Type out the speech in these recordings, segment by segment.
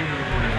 Und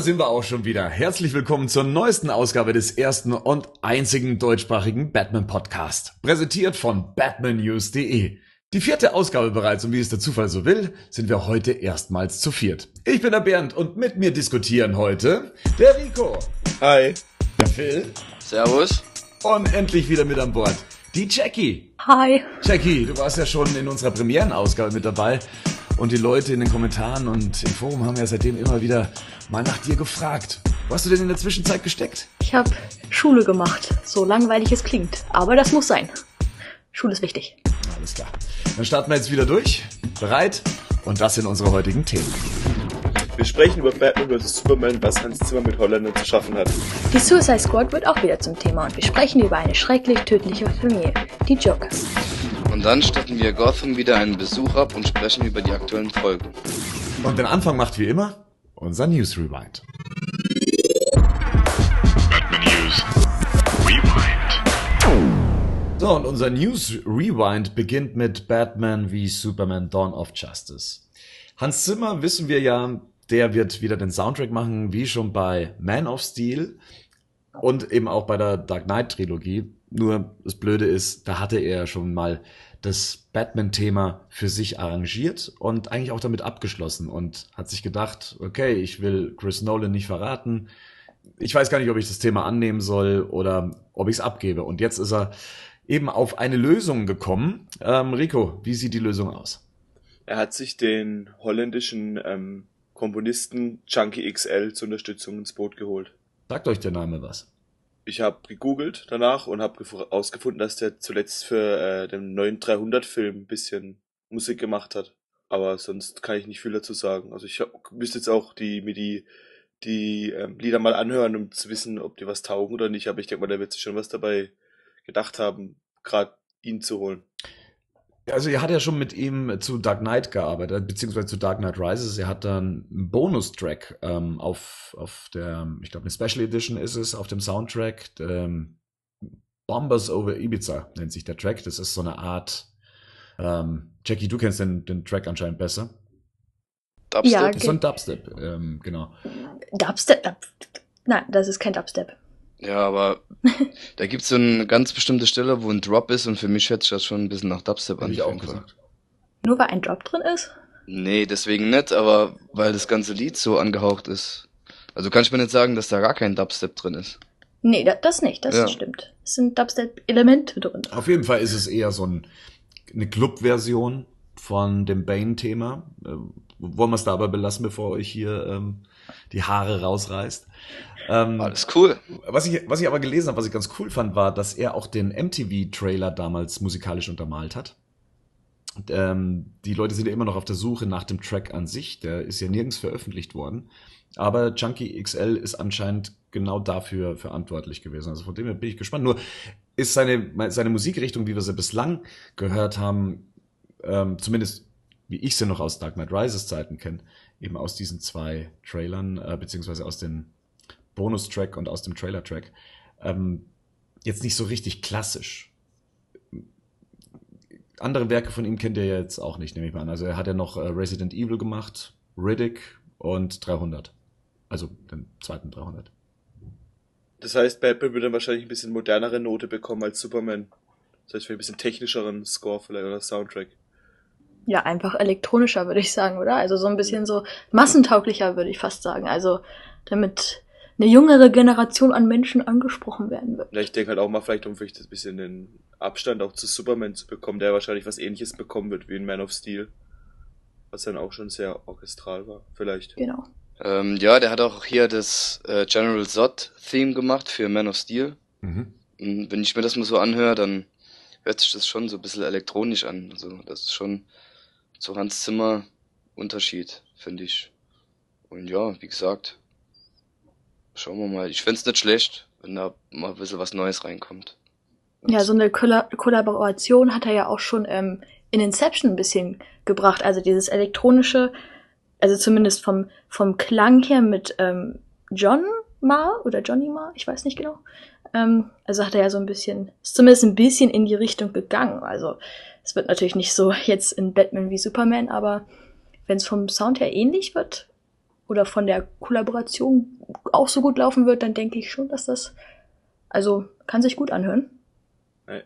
da sind wir auch schon wieder. Herzlich willkommen zur neuesten Ausgabe des ersten und einzigen deutschsprachigen Batman Podcast. Präsentiert von batmannews.de. Die vierte Ausgabe bereits und wie es der Zufall so will, sind wir heute erstmals zu viert. Ich bin der Bernd und mit mir diskutieren heute der Rico. Hi. Der Phil. Servus. Und endlich wieder mit an Bord. Die Jackie. Hi. Jackie, du warst ja schon in unserer Premierenausgabe mit dabei und die Leute in den Kommentaren und im Forum haben ja seitdem immer wieder mal nach dir gefragt. Wo hast du denn in der Zwischenzeit gesteckt? Ich habe Schule gemacht, so langweilig es klingt. Aber das muss sein. Schule ist wichtig. Alles klar. Dann starten wir jetzt wieder durch. Bereit? Und das sind unsere heutigen Themen. Wir sprechen über Batman vs. Superman, was Hans Zimmer mit Holländern zu schaffen hat. Die Suicide Squad wird auch wieder zum Thema und wir sprechen über eine schrecklich tödliche Familie, die Jokers. Und dann stecken wir Gotham wieder einen Besuch ab und sprechen über die aktuellen Folgen. Und den Anfang macht wie immer unser News Rewind. Batman News Rewind. So, und unser News Rewind beginnt mit Batman wie Superman Dawn of Justice. Hans Zimmer wissen wir ja, der wird wieder den Soundtrack machen, wie schon bei Man of Steel und eben auch bei der Dark Knight Trilogie. Nur das Blöde ist, da hatte er schon mal das Batman-Thema für sich arrangiert und eigentlich auch damit abgeschlossen und hat sich gedacht, okay, ich will Chris Nolan nicht verraten. Ich weiß gar nicht, ob ich das Thema annehmen soll oder ob ich es abgebe. Und jetzt ist er eben auf eine Lösung gekommen. Ähm, Rico, wie sieht die Lösung aus? Er hat sich den holländischen ähm, Komponisten Chunky XL zur Unterstützung ins Boot geholt. Sagt euch der Name was? Ich habe gegoogelt danach und habe herausgefunden, dass der zuletzt für äh, den neuen 300-Film ein bisschen Musik gemacht hat. Aber sonst kann ich nicht viel dazu sagen. Also ich hab, müsste jetzt auch die mir die die ähm, Lieder mal anhören, um zu wissen, ob die was taugen oder nicht. Aber ich denke mal, der wird sich schon was dabei gedacht haben, gerade ihn zu holen. Also er hat ja schon mit ihm zu Dark Knight gearbeitet, beziehungsweise zu Dark Knight Rises. Er hat dann einen Bonustrack ähm, auf, auf der, ich glaube eine Special Edition ist es, auf dem Soundtrack. Ähm, Bombers over Ibiza nennt sich der Track. Das ist so eine Art, ähm, Jackie, du kennst den, den Track anscheinend besser. Dubstep? Ja, ist so ein Dubstep, ähm, genau. Dubstep? Dub- Nein, das ist kein Dubstep. Ja, aber da gibt's so eine ganz bestimmte Stelle, wo ein Drop ist und für mich hört sich das schon ein bisschen nach Dubstep an. Ich auch gesagt. Nur weil ein Drop drin ist? Nee, deswegen nicht, aber weil das ganze Lied so angehaucht ist. Also kann ich mir nicht sagen, dass da gar kein Dubstep drin ist. Nee, da, das nicht, das Ja. stimmt. Es sind Dubstep-Elemente drin. Auf jeden Fall ist es eher so ein, eine Club-Version von dem Bane-Thema. Äh, wollen wir es dabei belassen, bevor euch hier ähm, die Haare rausreißt. Ähm, Alles cool. Was ich, was ich aber gelesen habe, was ich ganz cool fand, war, dass er auch den MTV-Trailer damals musikalisch untermalt hat. Und, ähm, die Leute sind ja immer noch auf der Suche nach dem Track an sich. Der ist ja nirgends veröffentlicht worden. Aber Junkie XL ist anscheinend genau dafür verantwortlich gewesen. Also von dem her bin ich gespannt. Nur ist seine, seine Musikrichtung, wie wir sie bislang gehört haben, ähm, zumindest wie ich sie noch aus Dark Knight Rises Zeiten kenne, eben aus diesen zwei Trailern, äh, beziehungsweise aus den Bonustrack und aus dem Trailer-Track, ähm, jetzt nicht so richtig klassisch. Andere Werke von ihm kennt ihr jetzt auch nicht, nehme ich mal an. Also er hat ja noch äh, Resident Evil gemacht, Riddick und 300. Also den zweiten 300. Das heißt, Batman wird dann wahrscheinlich ein bisschen modernere Note bekommen als Superman. Das heißt, für ein bisschen technischeren Score vielleicht oder Soundtrack. Ja, einfach elektronischer, würde ich sagen, oder? Also so ein bisschen so massentauglicher, würde ich fast sagen. Also damit eine jüngere Generation an Menschen angesprochen werden wird. Ja, ich denke halt auch mal vielleicht, um vielleicht ein bisschen den Abstand auch zu Superman zu bekommen, der wahrscheinlich was ähnliches bekommen wird wie in Man of Steel. Was dann auch schon sehr orchestral war, vielleicht. Genau. Ähm, ja, der hat auch hier das äh, General Zod-Theme gemacht für Man of Steel. Mhm. Und wenn ich mir das mal so anhöre, dann hört sich das schon so ein bisschen elektronisch an. Also das ist schon zu Hans Zimmer Unterschied, finde ich. Und ja, wie gesagt, schauen wir mal. Ich find's nicht schlecht, wenn da mal ein bisschen was Neues reinkommt. Ja, so eine Kolla Kollaboration hat er ja auch schon ähm, in Inception ein bisschen gebracht. Also dieses elektronische, also zumindest vom, vom Klang her mit ähm, John Ma oder Johnny Ma, ich weiß nicht genau. Ähm, also hat er ja so ein bisschen, ist zumindest ein bisschen in die Richtung gegangen. Also es wird natürlich nicht so jetzt in Batman wie Superman, aber wenn es vom Sound her ähnlich wird oder von der Kollaboration auch so gut laufen wird, dann denke ich schon, dass das, also kann sich gut anhören.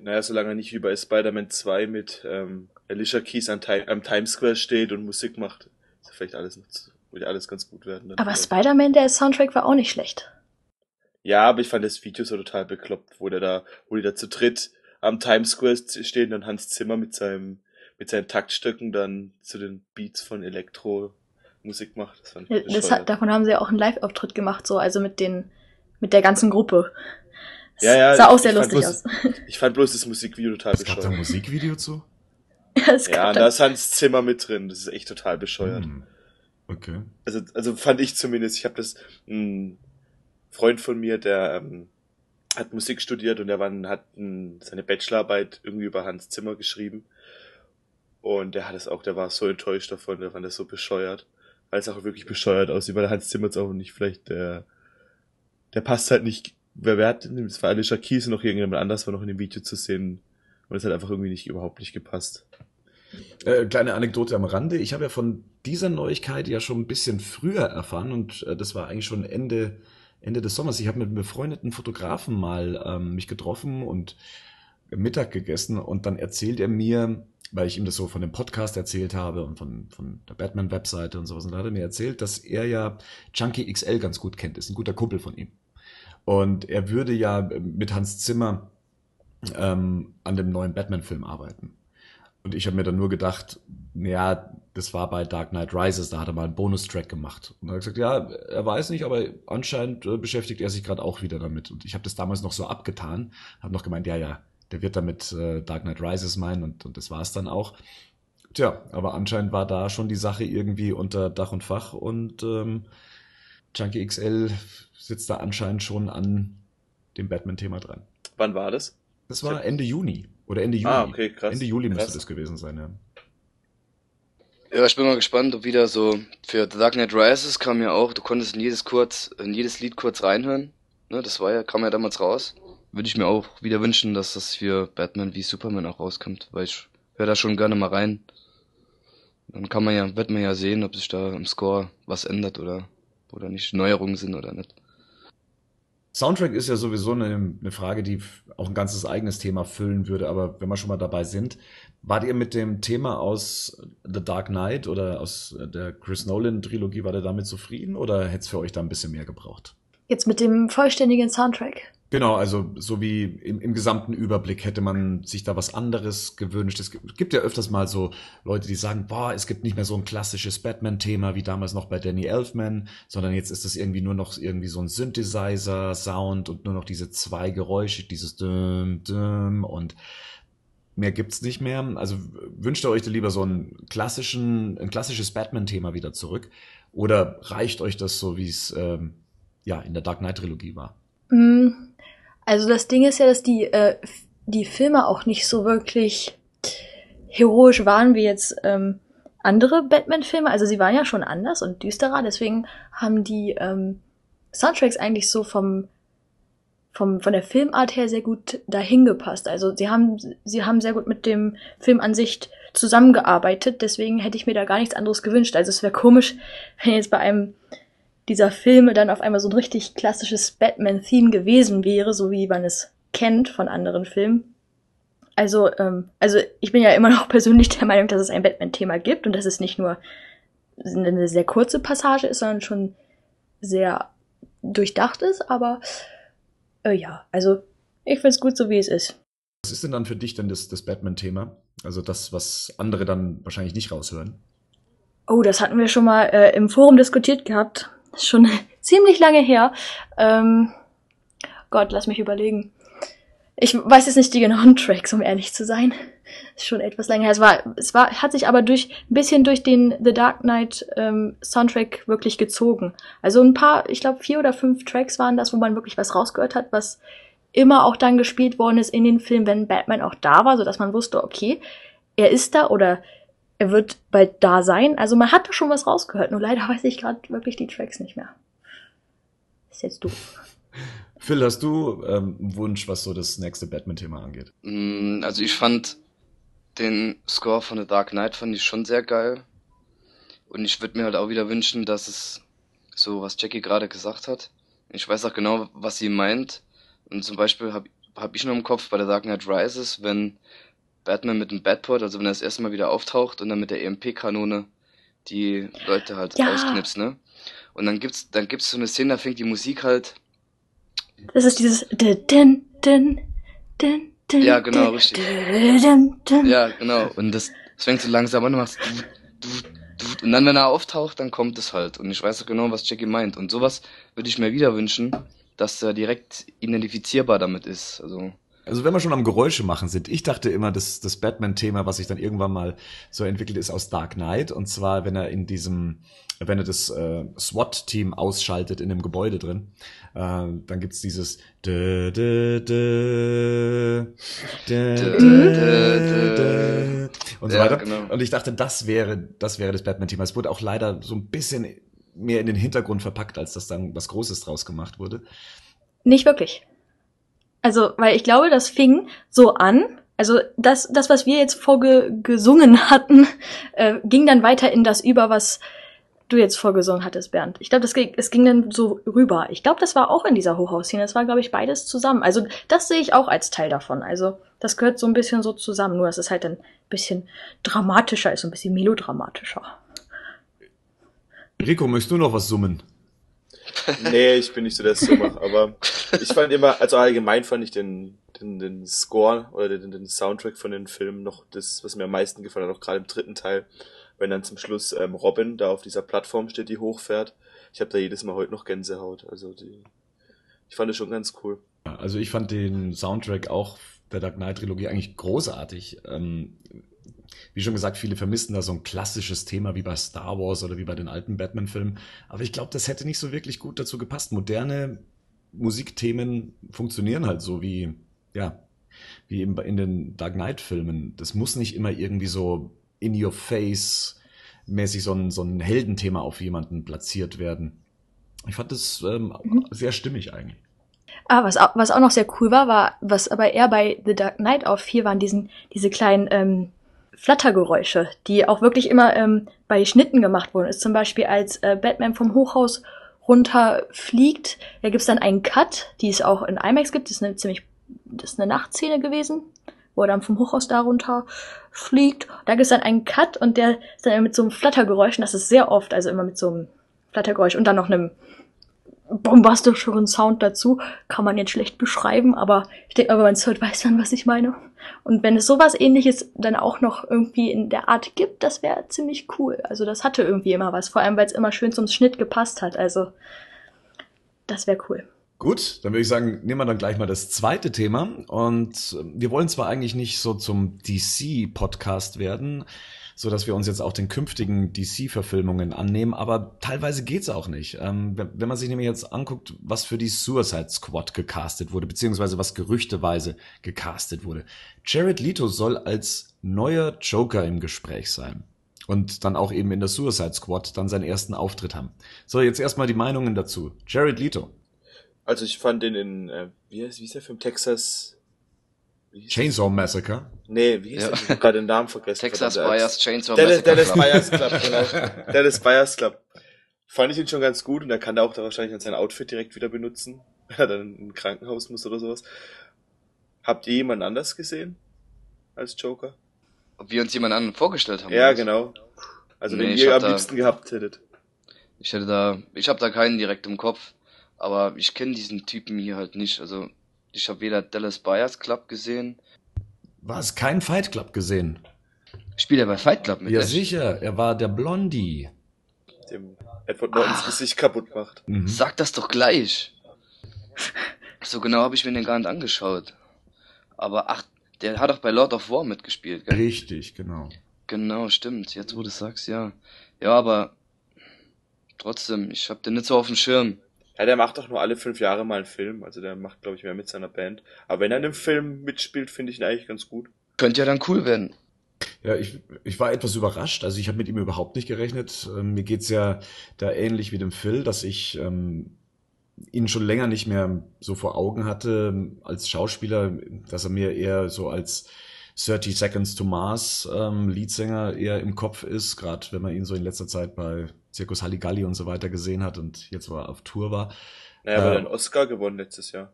Naja, solange nicht wie bei Spider-Man 2 mit ähm, Alicia Keys am, am Times Square steht und Musik macht, ist ja vielleicht alles, würde alles ganz gut werden. dann Aber. Spider-Man, der Soundtrack war auch nicht schlecht. Ja, aber ich fand das Video so total bekloppt, wo der da, wo die da zu dritt am Times Square stehen und Hans Zimmer mit seinem, mit seinen Taktstöcken dann zu den Beats von Elektro Musik macht. Das fand ich Das bescheuert. hat, davon haben sie ja auch einen Live-Auftritt gemacht, so, also mit den, mit der ganzen Gruppe. Das Ja, ja, sah auch ich sehr fand lustig bloß- aus. Ich fand bloß das Musikvideo total Es gab da ein bescheuert. Musikvideo zu? es Ja, gab und da- da ist Hans Zimmer mit drin. Das ist echt total bescheuert. Hm. Okay. Also, also fand ich zumindest. Ich habe das ein Freund von mir, der ähm, hat Musik studiert und der war, hat ein, seine Bachelorarbeit irgendwie über Hans Zimmer geschrieben. Und der hat es auch, der war so enttäuscht davon, der fand das so bescheuert. Weil es auch wirklich bescheuert aussieht, weil Hans Zimmer jetzt auch nicht vielleicht der, der passt halt nicht, wer, wer hat, das war Alicia Keys noch irgendjemand anders war noch in dem Video zu sehen. Und es hat einfach irgendwie nicht, überhaupt nicht gepasst. Äh, kleine Anekdote am Rande. Ich habe ja von dieser Neuigkeit ja schon ein bisschen früher erfahren und äh, das war eigentlich schon Ende, Ende des Sommers. Ich habe mit einem befreundeten Fotografen mal ähm, mich getroffen und Mittag gegessen und dann erzählt er mir, weil ich ihm das so von dem Podcast erzählt habe und von, von der Batman-Webseite und sowas, und da hat er mir erzählt, dass er ja Chunky XL ganz gut kennt, ist ein guter Kumpel von ihm. Und er würde ja mit Hans Zimmer ähm, an dem neuen Batman-Film arbeiten. Und ich habe mir dann nur gedacht, ja, das war bei Dark Knight Rises, da hat er mal einen Bonustrack gemacht. Und er hat gesagt, ja, er weiß nicht, aber anscheinend äh, beschäftigt er sich gerade auch wieder damit. Und ich habe das damals noch so abgetan, habe noch gemeint, ja, ja, der wird damit äh, Dark Knight Rises meinen und, und das war es dann auch. Tja, aber anscheinend war da schon die Sache irgendwie unter Dach und Fach und ähm, Junkie XL sitzt da anscheinend schon an dem Batman-Thema dran. Wann war das? Das war Ende Juni oder Ende Juli. Ah, okay, krass. Ende Juli müsste Krass. das gewesen sein, ja. Ja, ich bin mal gespannt, ob wieder so für The Dark Knight Rises kam ja auch, du konntest in jedes kurz, in jedes Lied kurz reinhören. Ne, das war ja, kam ja damals raus. Würde ich mir auch wieder wünschen, dass das für Batman wie Superman auch rauskommt, weil ich höre da schon gerne mal rein. Dann kann man ja, wird man ja sehen, ob sich da im Score was ändert oder, oder nicht Neuerungen sind oder nicht. Soundtrack ist ja sowieso eine, eine Frage, die auch ein ganzes eigenes Thema füllen würde, aber wenn wir schon mal dabei sind, wart ihr mit dem Thema aus The Dark Knight oder aus der Chris Nolan Trilogie, war ihr damit zufrieden oder hätte es für euch da ein bisschen mehr gebraucht? Jetzt mit dem vollständigen Soundtrack. Genau, also so wie im, im gesamten Überblick hätte man sich da was anderes gewünscht. Es gibt, ja öfters mal so Leute, die sagen, boah, es gibt nicht mehr so ein klassisches Batman-Thema wie damals noch bei Danny Elfman, sondern jetzt ist es irgendwie nur noch irgendwie so ein Synthesizer-Sound und nur noch diese zwei Geräusche, dieses Düm, Düm und mehr gibt's nicht mehr. Also wünscht ihr euch da lieber so einen klassischen, ein klassisches Batman-Thema wieder zurück? Oder reicht euch das so, wie es ähm, ja in der Dark Knight-Trilogie war? Mm, Also das Ding ist ja, dass die, äh, die Filme auch nicht so wirklich heroisch waren wie jetzt ähm, andere Batman-Filme. Also sie waren ja schon anders und düsterer, deswegen haben die ähm, Soundtracks eigentlich so vom, vom von der Filmart her sehr gut dahin gepasst. Also sie haben sie haben sehr gut mit dem Film an sich zusammengearbeitet, deswegen hätte ich mir da gar nichts anderes gewünscht. Also es wäre komisch, wenn jetzt bei einem dieser Filme dann auf einmal so ein richtig klassisches Batman-Theme gewesen wäre, so wie man es kennt von anderen Filmen. Also, ähm, also ich bin ja immer noch persönlich der Meinung, dass es ein Batman-Thema gibt und dass es nicht nur eine sehr kurze Passage ist, sondern schon sehr durchdacht ist, aber äh, ja, also ich find's gut, so wie es ist. Was ist denn dann für dich denn das, das Batman-Thema? Also das, was andere dann wahrscheinlich nicht raushören? Oh, das hatten wir schon mal äh, im Forum diskutiert gehabt. Schon ziemlich lange her. Ähm, Gott, lass mich überlegen. Ich weiß jetzt nicht die genauen Tracks, um ehrlich zu sein. Ist schon etwas länger her. Es war, es war, hat sich aber durch ein bisschen durch den The Dark Knight ähm, Soundtrack wirklich gezogen. Also ein paar, ich glaube vier oder fünf Tracks waren das, wo man wirklich was rausgehört hat, was immer auch dann gespielt worden ist in den Filmen, wenn Batman auch da war, so dass man wusste, okay, er ist da oder er wird bald da sein. Also man hat da schon was rausgehört, nur leider weiß ich gerade wirklich die Tracks nicht mehr. Ist jetzt doof. Phil, hast du ähm, einen Wunsch, was so das nächste Batman-Thema angeht? Mm, Also ich fand den Score von The Dark Knight fand ich schon sehr geil. Und ich würde mir halt auch wieder wünschen, dass es so, was Jackie gerade gesagt hat. Ich weiß auch genau, was sie meint. Und zum Beispiel habe hab ich noch im Kopf bei The Dark Knight Rises, wenn Batman mit dem Batport, also wenn er das erste Mal wieder auftaucht und dann mit der EMP-Kanone die Leute halt Ja. ausknipst, ne? Und dann gibt's, dann gibt's so eine Szene, da fängt die Musik halt Das ist dieses din, din, din, din, Ja, genau, richtig. Ja, genau. Und das, das fängt so langsam an und machst du, du, du, und dann, wenn er auftaucht, dann kommt es halt. Und ich weiß auch genau, was Jackie meint. Und sowas würde ich mir wieder wünschen, dass er direkt identifizierbar damit ist. Also, Also wenn wir schon am Geräusche machen sind, ich dachte immer, dass das Batman-Thema, was sich dann irgendwann mal so entwickelt, ist aus Dark Knight. Und zwar, wenn er in diesem, wenn er das äh, SWAT-Team ausschaltet in dem Gebäude drin, äh, dann gibt's dieses dä, dä, dä, und so Ja, weiter. genau. Und ich dachte, das wäre, das wäre das Batman-Thema. Es wurde auch leider so ein bisschen mehr in den Hintergrund verpackt, als dass dann was Großes draus gemacht wurde. Nicht wirklich. Also, weil ich glaube, das fing so an. Also das, das was wir jetzt vorgesungen hatten, äh, ging dann weiter in das über, was du jetzt vorgesungen hattest, Bernd. Ich glaube, das ging, es ging dann so rüber. Ich glaube, das war auch in dieser Hochhausszene. Das war, glaube ich, beides zusammen. Also das sehe ich auch als Teil davon. Also das gehört so ein bisschen so zusammen. Nur dass es halt ein bisschen dramatischer ist, ein bisschen melodramatischer. Rico, möchtest du noch was summen? Nee, ich bin nicht so der Summer, aber ich fand immer, also allgemein fand ich den, den, den Score oder den, den Soundtrack von den Filmen noch das, was mir am meisten gefallen hat, auch gerade im dritten Teil, wenn dann zum Schluss ähm, Robin da auf dieser Plattform steht, die hochfährt. Ich habe da jedes Mal heute noch Gänsehaut. Also die, ich fand es schon ganz cool. Also ich fand den Soundtrack auch der Dark Knight Trilogie eigentlich großartig. Ähm, wie schon gesagt, viele vermissen da so ein klassisches Thema wie bei Star Wars oder wie bei den alten Batman-Filmen. Aber ich glaube, das hätte nicht so wirklich gut dazu gepasst. Moderne Musikthemen funktionieren halt so wie, ja, wie eben in den Dark Knight-Filmen. Das muss nicht immer irgendwie so in your face mäßig so ein, so ein Heldenthema auf jemanden platziert werden. Ich fand das ähm, Mhm. sehr stimmig eigentlich. Ah, was, was auch noch sehr cool war, war, was aber eher bei The Dark Knight auffiel, waren diesen, diese kleinen ähm, Flattergeräusche, die auch wirklich immer ähm, bei Schnitten gemacht wurden. Ist zum Beispiel, als äh, Batman vom Hochhaus runterfliegt, da gibt's dann einen Cut, die es auch in IMAX gibt. Das ist eine ziemlich, das ist eine Nachtszene gewesen, wo er dann vom Hochhaus da runter fliegt. Da gibt's dann einen Cut und der ist dann mit so einem Flattergeräusch, und das ist sehr oft, also immer mit so einem Flattergeräusch und dann noch einem bombastischeren Sound dazu. Kann man jetzt schlecht beschreiben, aber ich denke, aber man hört, weiß man, was ich meine. Und wenn es sowas ähnliches dann auch noch irgendwie in der Art gibt, das wäre ziemlich cool. Also das hatte irgendwie immer was, vor allem weil es immer schön zum Schnitt gepasst hat. Also das wäre cool. Gut, dann würde ich sagen, nehmen wir dann gleich mal das zweite Thema. Und äh, wir wollen zwar eigentlich nicht so zum DC-Podcast werden, so dass wir uns jetzt auch den künftigen DC-Verfilmungen annehmen, aber teilweise geht's auch nicht. Ähm, wenn, man sich nämlich jetzt anguckt, was für die Suicide Squad gecastet wurde, beziehungsweise was gerüchteweise gecastet wurde. Jared Leto soll als neuer Joker im Gespräch sein. Und dann auch eben in der Suicide Squad dann seinen ersten Auftritt haben. So, jetzt erstmal die Meinungen dazu. Jared Leto. Also ich fand den in, äh, wie heißt, wie ist der Film? Texas. Chainsaw Massacre. Nee, wie hieß Ja. der? Ich hab gerade den Namen vergessen. Texas. Bias Chainsaw Dennis, Massacre Dennis Club. Buyers Club, genau. Dennis Buyers Club. Fand ich ihn schon ganz gut und er kann da auch da wahrscheinlich dann sein Outfit direkt wieder benutzen, wenn er dann ein Krankenhaus muss oder sowas. Habt ihr jemand anders gesehen als Joker? Ob wir uns jemand anderen vorgestellt haben. Ja, genau. Also Nee, wenn ich ihr am da- liebsten gehabt hättet. Ich hätte da, ich habe da keinen direkt im Kopf. aber ich kenne diesen Typen hier halt nicht. Also ich habe weder Dallas Buyers Club gesehen. Was? Kein Fight Club gesehen? Spielt er bei Fight Club mit? Ja, echt? sicher. Er war der Blondie. Dem Edward Nortons Ach. Gesicht kaputt macht. Mhm. Sag das doch gleich. So genau habe ich mir den gar nicht angeschaut. Aber ach, der hat doch bei Lord of War mitgespielt, gell? Richtig, genau. Genau, stimmt. Jetzt wo du sagst, ja. Ja, aber trotzdem, ich hab den nicht so auf dem Schirm. Ja, der macht doch nur alle fünf Jahre mal einen Film. Also der macht, glaube ich, mehr mit seiner Band. Aber wenn er in einem Film mitspielt, finde ich ihn eigentlich ganz gut. Könnte ja dann cool werden. Ja, ich, ich war etwas überrascht. Also ich habe mit ihm überhaupt nicht gerechnet. Ähm, mir geht's ja da ähnlich wie dem Phil, dass ich ähm, ihn schon länger nicht mehr so vor Augen hatte ähm, als Schauspieler, dass er mir eher so als 30 Seconds to Mars ähm, Leadsänger eher im Kopf ist, gerade wenn man ihn so in letzter Zeit bei Circus Halligalli und so weiter gesehen hat und jetzt war auf Tour war. Naja, aber Äh, er hat einen Oscar gewonnen letztes Jahr.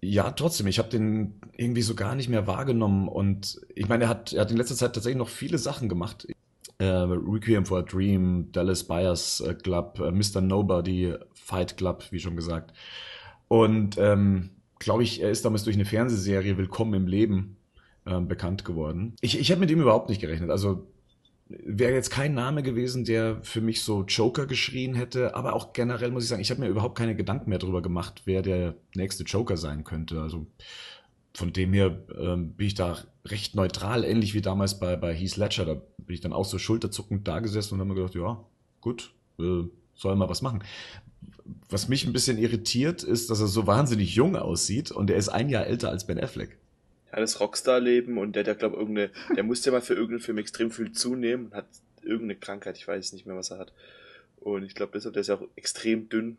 Ja, trotzdem, ich habe den irgendwie so gar nicht mehr wahrgenommen und ich meine, er hat, er hat in letzter Zeit tatsächlich noch viele Sachen gemacht. Äh, Requiem for a Dream, Dallas Buyers äh, Club, äh, Mr. Nobody, Fight Club, wie schon gesagt. Und ähm, glaube ich, er ist damals durch eine Fernsehserie Willkommen im Leben ähm, bekannt geworden. Ich, ich habe mit ihm überhaupt nicht gerechnet. Also wäre jetzt kein Name gewesen, der für mich so Joker geschrien hätte, aber auch generell muss ich sagen, ich habe mir überhaupt keine Gedanken mehr darüber gemacht, wer der nächste Joker sein könnte. Also von dem her ähm, bin ich da recht neutral, ähnlich wie damals bei, bei Heath Ledger. Da bin ich dann auch so schulterzuckend da gesessen und habe mir gedacht, ja, gut, äh, soll mal was machen. Was mich ein bisschen irritiert, ist, dass er so wahnsinnig jung aussieht und er ist ein Jahr älter als Ben Affleck. Ja, das Rockstar-Leben und der hat ja, glaube irgendeine, der musste ja mal für irgendeinen Film extrem viel zunehmen und hat irgendeine Krankheit, ich weiß nicht mehr, was er hat. Und ich glaube deshalb, der ist ja auch extrem dünn.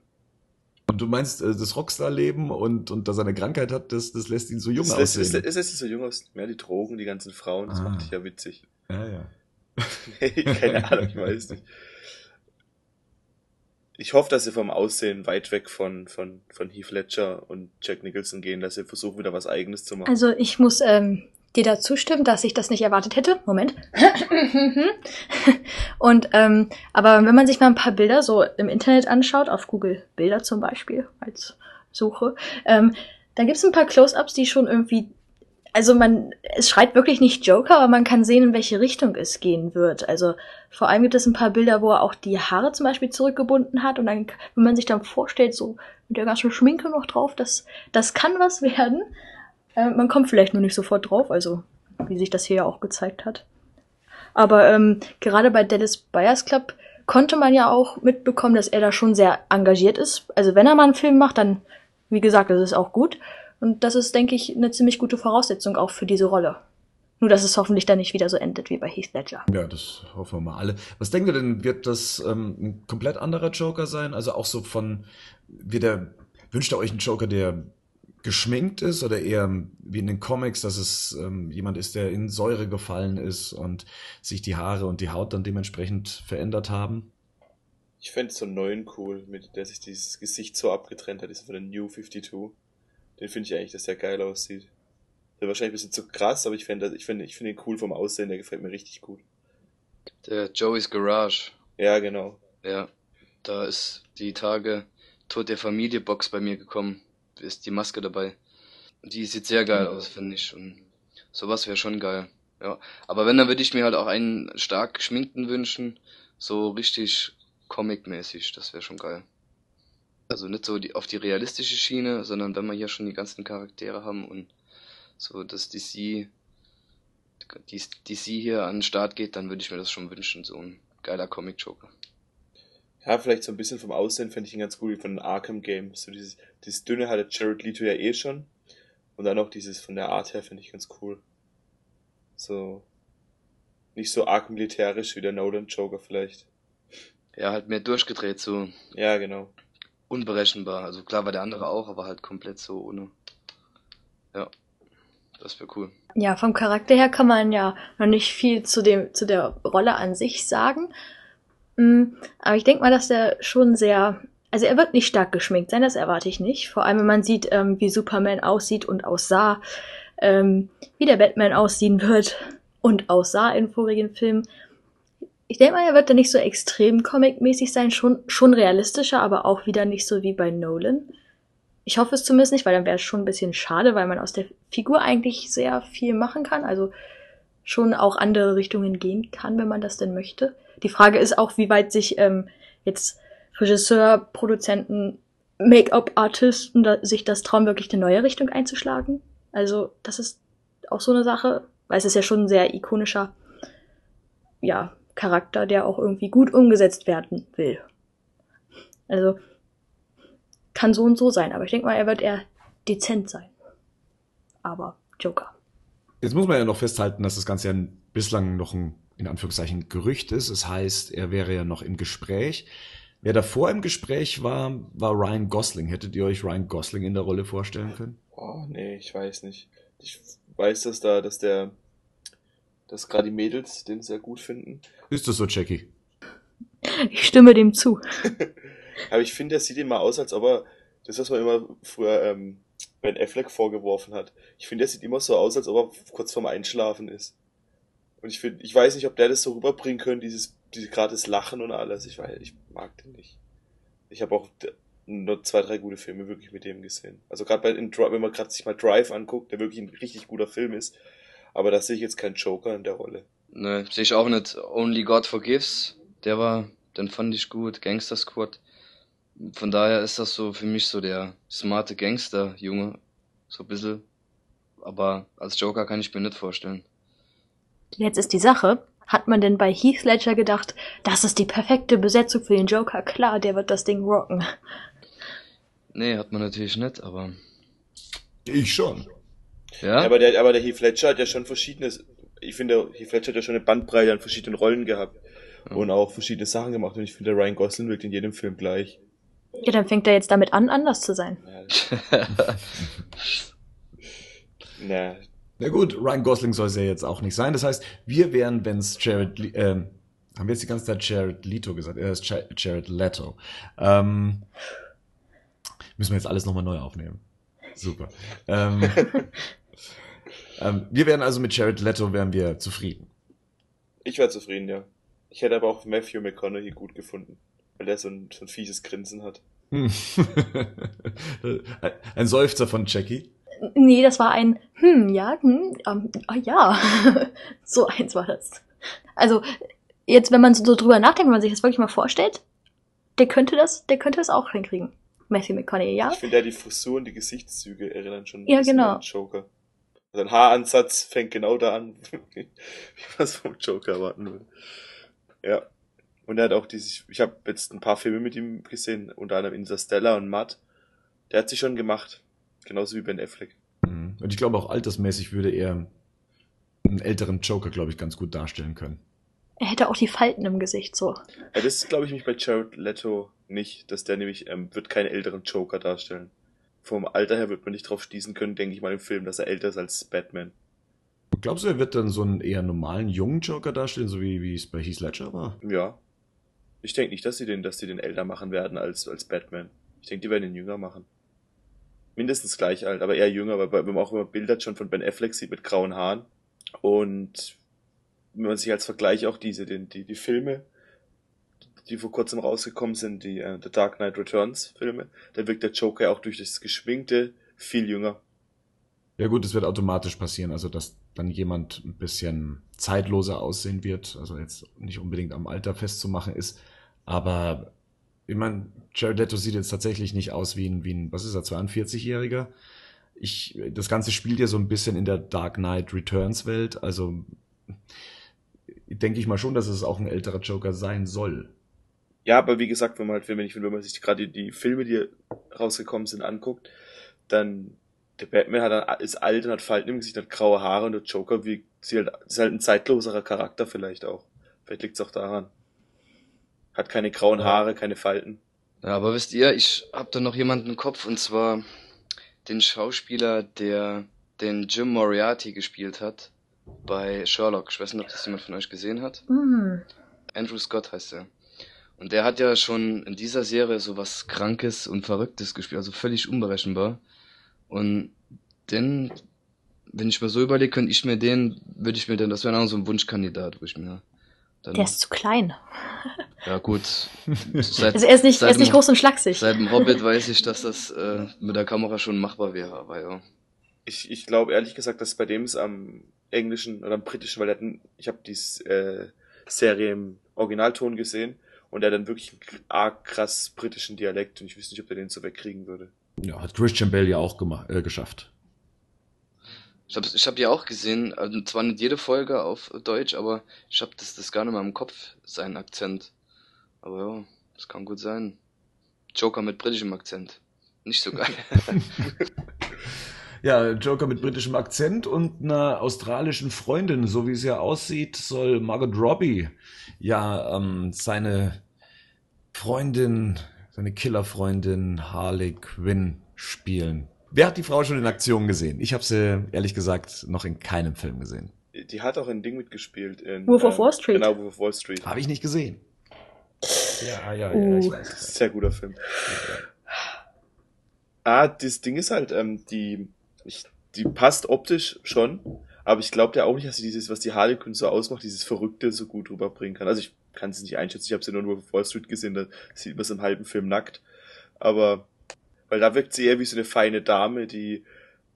Und du meinst, äh, das Rockstar-Leben und, und dass er eine Krankheit hat, das, das lässt ihn so jung Es lässt, es, aussehen. es lässt sich so jung aus. Mehr die Drogen, die ganzen Frauen, das Ah. macht dich ja witzig. Ja, ja. Keine Ahnung, ich weiß nicht. Ich hoffe, dass sie vom Aussehen weit weg von, von, von Heath Ledger und Jack Nicholson gehen, dass sie versuchen, wieder was Eigenes zu machen. Also ich muss ähm, dir da zustimmen, dass ich das nicht erwartet hätte. Moment. Und ähm, aber wenn man sich mal ein paar Bilder so im Internet anschaut, auf Google Bilder zum Beispiel als Suche, ähm, dann gibt es ein paar Close-ups, die schon irgendwie, also man, es schreit wirklich nicht Joker, aber man kann sehen, in welche Richtung es gehen wird. Also vor allem gibt es ein paar Bilder, wo er auch die Haare zum Beispiel zurückgebunden hat und dann, wenn man sich dann vorstellt, so mit der ganzen Schminke noch drauf, das, das kann was werden. Äh, man kommt vielleicht nur nicht sofort drauf, also wie sich das hier ja auch gezeigt hat. Aber ähm, gerade bei Dallas Buyers Club konnte man ja auch mitbekommen, dass er da schon sehr engagiert ist. Also wenn er mal einen Film macht, dann, wie gesagt, das ist auch gut. Und das ist, denke ich, eine ziemlich gute Voraussetzung auch für diese Rolle. Nur, dass es hoffentlich dann nicht wieder so endet wie bei Heath Ledger. Ja, das hoffen wir mal alle. Was denkt ihr denn, wird das ähm, ein komplett anderer Joker sein? Also auch so von, wird er, wünscht ihr euch einen Joker, der geschminkt ist oder eher wie in den Comics, dass es ähm, jemand ist, der in Säure gefallen ist und sich die Haare und die Haut dann dementsprechend verändert haben? Ich fände so einen neuen cool, mit der sich dieses Gesicht so abgetrennt hat, ist von der New 52. Den finde ich eigentlich, dass der geil aussieht. Der ist wahrscheinlich ein bisschen zu krass, aber ich finde ich finde ich finde ihn cool vom Aussehen, der gefällt mir richtig gut. Der Joey's Garage. Ja, genau. Ja, da ist die Tage Tod der Familie Box bei mir gekommen. Ist die Maske dabei. Die sieht sehr geil aus, finde ich. Und sowas wäre schon geil. Ja. Aber wenn, dann würde ich mir halt auch einen stark geschminkten wünschen. So richtig Comic-mäßig. Das wäre schon geil. Also nicht so die, auf die realistische Schiene, sondern wenn wir hier schon die ganzen Charaktere haben und so das DC, die DC hier an den Start geht, dann würde ich mir das schon wünschen. So ein geiler Comic-Joker. Ja, vielleicht so ein bisschen vom Aussehen fände ich ihn ganz cool, wie von den Arkham Game. So dieses, dieses dünne hatte Jared Leto ja eh schon. Und dann auch dieses von der Art her finde ich ganz cool. So, nicht so arg militärisch wie der Nolan Joker vielleicht. Ja, halt mehr durchgedreht, so Ja, genau. Unberechenbar. Also klar war der andere auch, aber halt komplett so ohne. Ja, das wäre cool. Ja, vom Charakter her kann man ja noch nicht viel zu dem, zu der Rolle an sich sagen. Mm, Aber ich denke mal, dass der schon sehr, also er wird nicht stark geschminkt sein, das erwarte ich nicht. Vor allem, wenn man sieht, ähm, wie Superman aussieht und aussah, ähm, wie der Batman aussehen wird und aussah in vorigen Filmen. Ich denke mal, er wird da nicht so extrem comic-mäßig sein, schon, schon realistischer, aber auch wieder nicht so wie bei Nolan. Ich hoffe es zumindest nicht, weil dann wäre es schon ein bisschen schade, weil man aus der Figur eigentlich sehr viel machen kann, also schon auch andere Richtungen gehen kann, wenn man das denn möchte. Die Frage ist auch, wie weit sich ähm, jetzt Regisseur, Produzenten, Make-up-Artisten da, sich das trauen, wirklich eine neue Richtung einzuschlagen. Also das ist auch so eine Sache, weil es ist ja schon ein sehr ikonischer, ja, Charakter, der auch irgendwie gut umgesetzt werden will. Also kann so und so sein, aber ich denke mal, er wird eher dezent sein. Aber Joker. Jetzt muss man ja noch festhalten, dass das Ganze ja bislang noch ein, in Anführungszeichen, Gerücht ist. Es das heißt, er wäre ja noch im Gespräch. Wer davor im Gespräch war, war Ryan Gosling. Hättet ihr euch Ryan Gosling in der Rolle vorstellen können? Oh, nee, ich weiß nicht. Ich weiß, dass da, dass der, dass gerade die Mädels den sehr gut finden. Ist das so, Jackie? Ich stimme dem zu. Aber ich finde, der sieht immer aus, als ob er, das, was man immer früher ähm, Ben Affleck vorgeworfen hat. Ich finde, der sieht immer so aus, als ob er kurz vorm Einschlafen ist. Und ich finde, ich weiß nicht, ob der das so rüberbringen könnte, dieses, dieses gerade das Lachen und alles. Ich weiß, ich mag den nicht. Ich habe auch nur zwei, drei gute Filme wirklich mit dem gesehen. Also gerade bei, in, wenn man gerade sich mal Drive anguckt, der wirklich ein richtig guter Film ist. Aber da sehe ich jetzt keinen Joker in der Rolle. Ne, sehe ich auch nicht. Only God Forgives, der war, den fand ich gut. Gangster Squad. Von daher ist das so für mich so der smarte Gangster-Junge. So ein bisschen. Aber als Joker kann ich mir nicht vorstellen. Jetzt ist die Sache, hat man denn bei Heath Ledger gedacht, das ist die perfekte Besetzung für den Joker? Klar, der wird das Ding rocken. Nee, hat man natürlich nicht, aber. Ich schon. Ja? ja aber, der, aber der Heath Ledger hat ja schon verschiedenes. Ich finde, Heath Ledger hat ja schon eine Bandbreite an verschiedenen Rollen gehabt. Ja. Und auch verschiedene Sachen gemacht. Und ich finde, Ryan Gosling wirkt in jedem Film gleich. Ja, dann fängt er jetzt damit an, anders zu sein. Ja. Na gut, Ryan Gosling soll es ja jetzt auch nicht sein. Das heißt, wir wären, wenn es Jared, ähm, haben wir jetzt die ganze Zeit Jared Leto gesagt? Er ist Jared Leto. Ähm, müssen wir jetzt alles nochmal neu aufnehmen. Super. ähm, ähm, wir wären also mit Jared Leto wären wir zufrieden. Ich wäre zufrieden, ja. Ich hätte aber auch Matthew McConaughey gut gefunden, weil der so ein, so ein fieses Grinsen hat. ein Seufzer von Jackie. Nee, das war ein, hm, ja, hm, ähm, ah, ja. so eins war das. Also, jetzt, wenn man so drüber nachdenkt, wenn man sich das wirklich mal vorstellt, der könnte das, der könnte das auch hinkriegen. Matthew McConaughey, ja? Ich finde ja, die Frisur und die Gesichtszüge erinnern schon ja, genau. an Joker. Also ein Haaransatz fängt genau da an, wie man es vom Joker erwarten würde. Ja. Und er hat auch dieses, ich habe jetzt ein paar Filme mit ihm gesehen, unter anderem Interstellar und Matt. Der hat sich schon gemacht. Genauso wie Ben Affleck. Mhm. Und ich glaube auch altersmäßig würde er einen älteren Joker, glaube ich, ganz gut darstellen können. Er hätte auch die Falten im Gesicht so. Ja, das glaube ich mich bei Jared Leto nicht, dass der nämlich ähm, wird keinen älteren Joker darstellen. Vom Alter her wird man nicht drauf schließen können, denke ich mal im Film, dass er älter ist als Batman. Glaubst du, er wird dann so einen eher normalen jungen Joker darstellen, so wie, wie es bei Heath Ledger war? Ja. Ich denke nicht, dass sie den, dass sie den älter machen werden als, als Batman. Ich denke, die werden ihn jünger machen mindestens gleich alt, aber eher jünger, weil wenn man auch immer Bilder schon von Ben Affleck sieht mit grauen Haaren und wenn man sich als Vergleich auch diese, die, die, die Filme, die vor kurzem rausgekommen sind, die uh, The Dark Knight Returns Filme, da wirkt der Joker auch durch das Geschminkte viel jünger. Ja gut, es wird automatisch passieren, also dass dann jemand ein bisschen zeitloser aussehen wird, also jetzt nicht unbedingt am Alter festzumachen ist, aber ich meine, Jared Leto sieht jetzt tatsächlich nicht aus wie ein, wie ein was ist er, 42-Jähriger. Ich, das Ganze spielt ja so ein bisschen in der Dark Knight Returns Welt, also denke ich mal schon, dass es auch ein älterer Joker sein soll. Ja, aber wie gesagt, wenn man halt, wenn man, wenn man sich gerade die Filme, die rausgekommen sind, anguckt, dann der Batman hat, ist alt und hat Falten im Gesicht, hat graue Haare und der Joker wie, ist halt, ist halt ein zeitloserer Charakter vielleicht auch. Vielleicht liegt es auch daran. Hat keine grauen Haare, keine Falten. Ja, aber wisst ihr, ich hab da noch jemanden im Kopf und zwar den Schauspieler, der den Jim Moriarty gespielt hat bei Sherlock. Ich weiß nicht, ob das jemand von euch gesehen hat. Mhm. Andrew Scott heißt er. Und der hat ja schon in dieser Serie so was Krankes und Verrücktes gespielt, also völlig unberechenbar. Und den, wenn ich mir so überlege, könnte ich mir den, würde ich mir den, das wäre auch so ein Wunschkandidat, wo ich mir Dann, Der ist zu klein. ja gut. Seit, Also er ist nicht, er ist nicht dem- groß und schlaksig. Seit dem Hobbit weiß ich, dass das äh, mit der Kamera schon machbar wäre, aber ja. Ich, ich glaube ehrlich gesagt, dass bei dem ist am englischen oder am britischen, weil er ich habe die äh, Serie im Originalton gesehen und er hat dann wirklich einen arg krass britischen Dialekt und ich wüsste nicht, ob er den so wegkriegen würde. Ja, hat Christian Bale ja auch gemacht, äh, geschafft. Ich habe ich hab die auch gesehen, also zwar nicht jede Folge auf Deutsch, aber ich habe das, das gar nicht mehr im Kopf, seinen Akzent. Aber ja, das kann gut sein. Joker mit britischem Akzent. Nicht so geil. Ja, Joker mit britischem Akzent und einer australischen Freundin, so wie es ja aussieht, soll Margot Robbie ja ähm, seine Freundin, seine Killerfreundin Harley Quinn spielen. Wer hat die Frau schon in Aktion gesehen? Ich habe sie ehrlich gesagt noch in keinem Film gesehen. Die hat auch ein Ding mitgespielt in Wolf of ähm, Wall Street. Genau, Wolf of Wall Street. Habe ich nicht gesehen. Ja, ja, Uh. ich weiß. Sehr guter Film. Ah, das Ding ist halt, ähm, die, ich, die passt optisch schon, aber ich glaube ja auch nicht, dass sie dieses, was die Harley Quinn so ausmacht, dieses Verrückte so gut rüberbringen kann. Also ich kann es nicht einschätzen, ich habe sie nur in Wolf of Wall Street gesehen, da sieht man es im halben Film nackt. Aber, weil da wirkt sie eher wie so eine feine Dame, die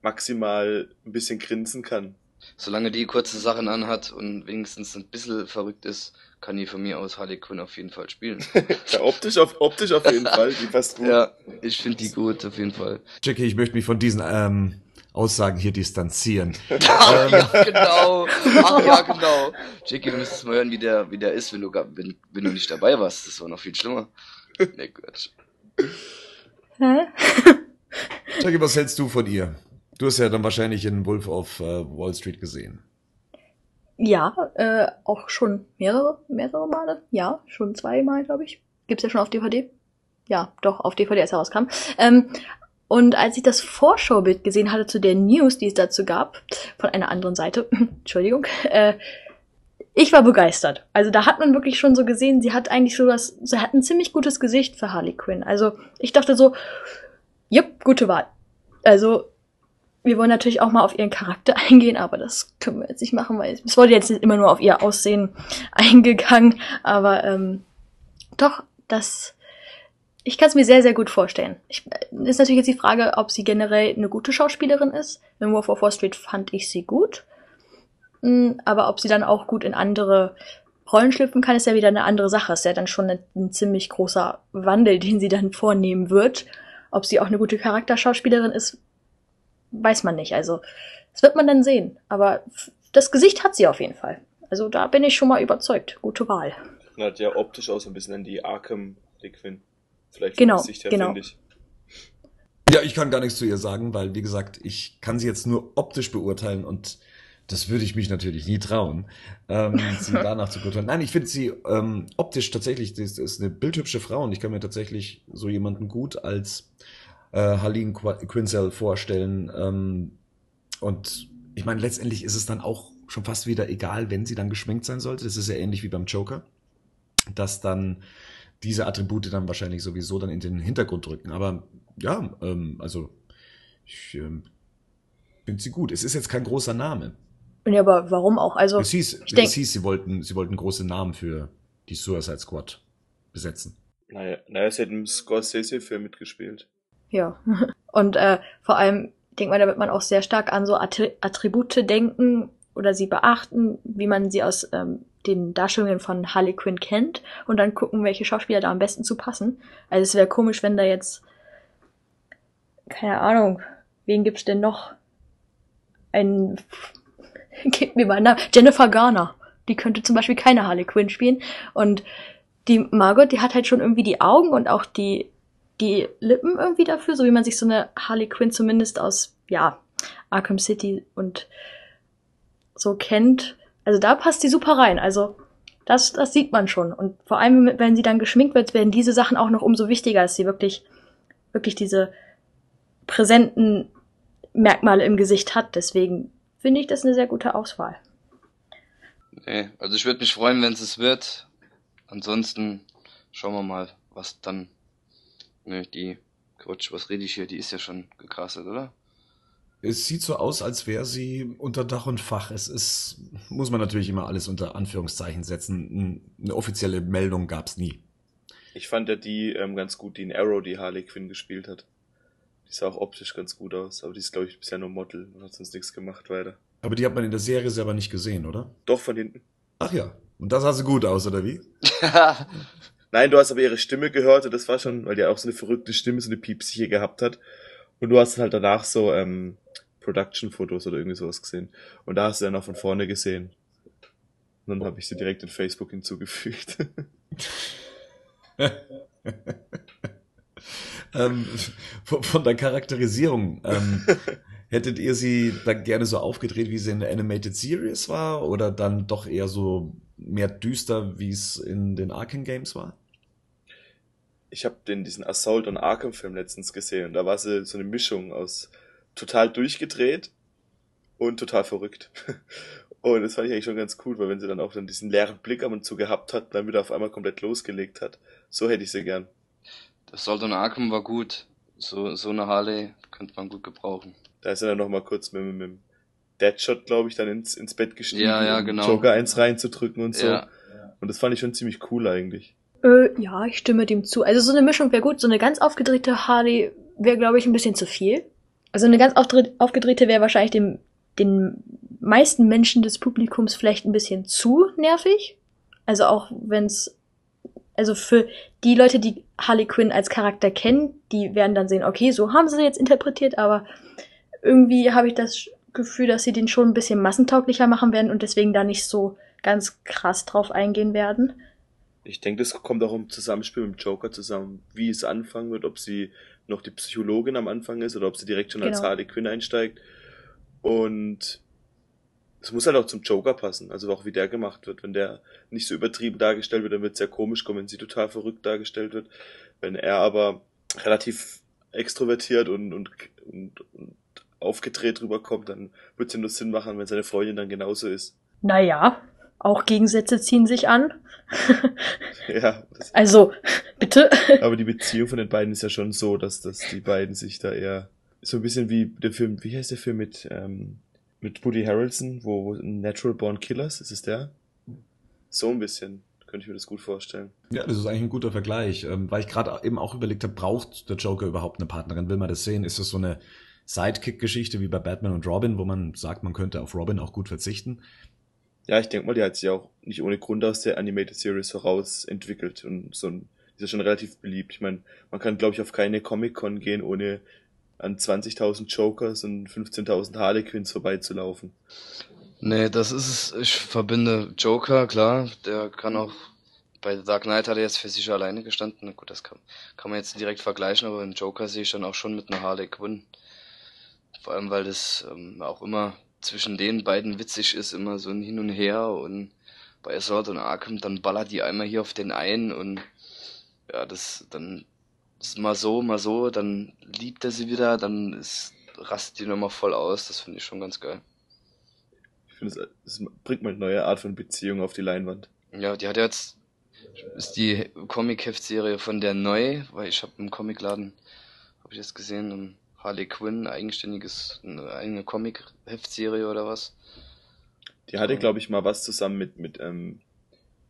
maximal ein bisschen grinsen kann. Solange die kurze Sachen anhat und wenigstens ein bisschen verrückt ist, kann die von mir aus Harley Quinn auf jeden Fall spielen. Ja, optisch auf, optisch auf jeden Fall, die passt gut. ja, ich finde die gut, auf jeden Fall. Jackie, ich möchte mich von diesen ähm, Aussagen hier distanzieren. Ach ja, genau. Ach ja, genau. Jackie, du müsstest mal hören, wie der, wie der ist, wenn du, wenn, wenn du nicht dabei warst. Das war noch viel schlimmer. Nee, Quatsch. Hä? Jackie, was hältst du von ihr? Du hast ja dann wahrscheinlich in Wolf of äh, Wall Street gesehen. Ja, äh, auch schon mehrere, mehrere Male. Ja, schon zweimal, glaube ich. Gibt's ja schon auf DVD. Ja, doch, auf DVD, als er rauskam. Ähm, und als ich das Vorschaubild gesehen hatte zu der News, die es dazu gab, von einer anderen Seite, Entschuldigung, äh, ich war begeistert. Also da hat man wirklich schon so gesehen, sie hat eigentlich so das, sie hat ein ziemlich gutes Gesicht für Harley Quinn. Also ich dachte so, jupp, gute Wahl. Also wir wollen natürlich auch mal auf ihren Charakter eingehen, aber das können wir jetzt nicht machen, weil es wurde jetzt immer nur auf ihr Aussehen eingegangen. Aber ähm, doch, das ich kann es mir sehr, sehr gut vorstellen. Ich, ist natürlich jetzt die Frage, ob sie generell eine gute Schauspielerin ist. In Wolf of Wall Street fand ich sie gut. Mm, Aber ob sie dann auch gut in andere Rollen schlüpfen kann, ist ja wieder eine andere Sache. Ist ja dann schon ein, ein ziemlich großer Wandel, den sie dann vornehmen wird. Ob sie auch eine gute Charakterschauspielerin ist, weiß man nicht. Also, das wird man dann sehen. Aber das Gesicht hat sie auf jeden Fall. Also, da bin ich schon mal überzeugt. Gute Wahl. Hat ja optisch auch so ein bisschen an die Arkham Harley Quinn. Vielleicht Genau, vom Gesicht her, genau. ich. Ja, ich kann gar nichts zu ihr sagen, weil, wie gesagt, ich kann sie jetzt nur optisch beurteilen und das würde ich mich natürlich nie trauen, ähm, sie danach zu beurteilen. Nein, ich finde sie ähm, optisch tatsächlich, das ist eine bildhübsche Frau und ich kann mir tatsächlich so jemanden gut als äh, Harleen Qu- Quinzel vorstellen. Ähm, und ich meine, letztendlich ist es dann auch schon fast wieder egal, wenn sie dann geschminkt sein sollte. Das ist ja ähnlich wie beim Joker, dass dann diese Attribute dann wahrscheinlich sowieso dann in den Hintergrund rücken. Aber ja, ähm, also ich ähm, finde sie gut. Es ist jetzt kein großer Name. Ja, aber warum auch? Also, es hieß, ich denk- es hieß sie, wollten, sie wollten große Namen für die Suicide Squad besetzen. Naja, naja, sie hat im Scorsese-Film mitgespielt. Ja. Und äh, vor allem, denkt man, da wird man auch sehr stark an so Attri Attribute denken oder sie beachten, wie man sie aus ähm, den Darstellungen von Harley Quinn kennt und dann gucken, welche Schauspieler da am besten zu passen. Also es wäre komisch, wenn da jetzt, keine Ahnung, wen gibt's denn noch? Ein, gib mir mal einen Namen, Jennifer Garner. Die könnte zum Beispiel keine Harley Quinn spielen. Und die Margot, die hat halt schon irgendwie die Augen und auch die die Lippen irgendwie dafür, so wie man sich so eine Harley Quinn zumindest aus, ja, Arkham City und so kennt. Also da passt sie super rein. Also das, das sieht man schon. Und vor allem, wenn sie dann geschminkt wird, werden diese Sachen auch noch umso wichtiger, dass sie wirklich, wirklich diese präsenten Merkmale im Gesicht hat. Deswegen finde ich das eine sehr gute Auswahl. Nee, also ich würde mich freuen, wenn es es wird. Ansonsten schauen wir mal, was dann. Ne, die Quatsch, was rede ich hier? Die ist ja schon gecastet, oder? Es sieht so aus, als wäre sie unter Dach und Fach. Es ist, muss man natürlich immer alles unter Anführungszeichen setzen. Eine offizielle Meldung gab es nie. Ich fand ja die ähm, ganz gut, die in Arrow, die Harley Quinn gespielt hat. Die sah auch optisch ganz gut aus, aber die ist, glaube ich, bisher nur Model und hat sonst nichts gemacht weiter. Aber die hat man in der Serie selber nicht gesehen, oder? Doch, von hinten. Ach ja. Und das sah sie gut aus, oder wie? Nein, du hast aber ihre Stimme gehört und das war schon, weil die auch so eine verrückte Stimme, so eine Piepsiche gehabt hat. Und du hast halt danach so ähm, Production-Fotos oder irgendwie sowas gesehen. Und da hast du dann auch von vorne gesehen. Und dann habe ich sie direkt in Facebook hinzugefügt. ähm, von, der Charakterisierung, ähm, hättet ihr sie dann gerne so aufgedreht, wie sie in der Animated Series war? Oder dann doch eher so mehr düster, wie es in den Arkham Games war? Ich habe den diesen Assault on Arkham Film letztens gesehen und da war sie so eine Mischung aus total durchgedreht und total verrückt. Und das fand ich eigentlich schon ganz cool, weil wenn sie dann auch dann diesen leeren Blick ab und zu gehabt hat, dann wieder auf einmal komplett losgelegt hat. So hätte ich sie gern. Das Sultan Arkham war gut. So, so eine Harley könnte man gut gebrauchen. Da ist er dann noch mal kurz mit, mit dem Deadshot, glaube ich, dann ins, ins Bett gestiegen, Ja, ja, um genau. Joker eins reinzudrücken und so. Ja. Und das fand ich schon ziemlich cool eigentlich. Äh, ja, ich stimme dem zu. Also so eine Mischung wäre gut. So eine ganz aufgedrehte Harley wäre, glaube ich, ein bisschen zu viel. Also eine ganz aufgedrehte wäre wahrscheinlich dem, den meisten Menschen des Publikums vielleicht ein bisschen zu nervig. Also auch wenn es, also für die Leute, die Harley Quinn als Charakter kennen, die werden dann sehen, okay, so haben sie sie jetzt interpretiert, aber irgendwie habe ich das Gefühl, dass sie den schon ein bisschen massentauglicher machen werden und deswegen da nicht so ganz krass drauf eingehen werden. Ich denke, das kommt auch im Zusammenspiel mit dem Joker zusammen, wie es anfangen wird, ob sie noch die Psychologin am Anfang ist oder ob sie direkt schon als Genau. Harley Quinn einsteigt. Und es muss halt auch zum Joker passen, also auch wie der gemacht wird. Wenn der nicht so übertrieben dargestellt wird, dann wird es sehr komisch kommen, wenn sie total verrückt dargestellt wird. Wenn er aber relativ extrovertiert und, und, und, und aufgedreht rüberkommt, dann wird es ja nur Sinn machen, wenn seine Freundin dann genauso ist. Naja, auch Gegensätze ziehen sich an. Ja, das, Also, bitte. Aber die Beziehung von den beiden ist ja schon so, dass, dass die beiden sich da eher so ein bisschen wie der Film, wie heißt der Film mit, ähm, mit Woody Harrelson, wo, wo Natural Born Killers, ist es der? So ein bisschen, könnte ich mir das gut vorstellen. Ja, das ist eigentlich ein guter Vergleich, ähm, weil ich gerade eben auch überlegt habe, braucht der Joker überhaupt eine Partnerin? Will man das sehen? Ist das so eine Sidekick-Geschichte wie bei Batman und Robin, wo man sagt, man könnte auf Robin auch gut verzichten? Ja, ich denke mal, die hat sich auch nicht ohne Grund aus der Animated Series heraus entwickelt und so ein, ist ja schon relativ beliebt. Ich meine, man kann, glaube ich, auf keine Comic-Con gehen, ohne an 20.000 Jokers und 15.000 Harley Quinns vorbeizulaufen. Nee, das ist es. Ich verbinde Joker, klar. Der kann auch. Bei The Dark Knight hat er jetzt für sich alleine gestanden. Na gut, das kann, kann man jetzt direkt vergleichen, aber den Joker sehe ich dann auch schon mit einer Harley Quinn. Vor allem, weil das ähm, auch immer zwischen den beiden witzig ist, immer so ein Hin und Her und bei Assault und Arkham, dann ballert die einmal hier auf den einen und ja, das dann ist mal so, mal so, dann liebt er sie wieder, dann ist, rastet die nochmal voll aus. Das finde ich schon ganz geil. Ich finde, es es bringt mal eine neue Art von Beziehung auf die Leinwand. Ja, die hat jetzt ist die Comic-Heftserie von der neu, weil ich habe im Comicladen habe ich das gesehen, um Harley Quinn eigenständiges eine eigene Comic-Heftserie oder was. Die hatte, glaube ich, mal was zusammen mit, mit, ähm,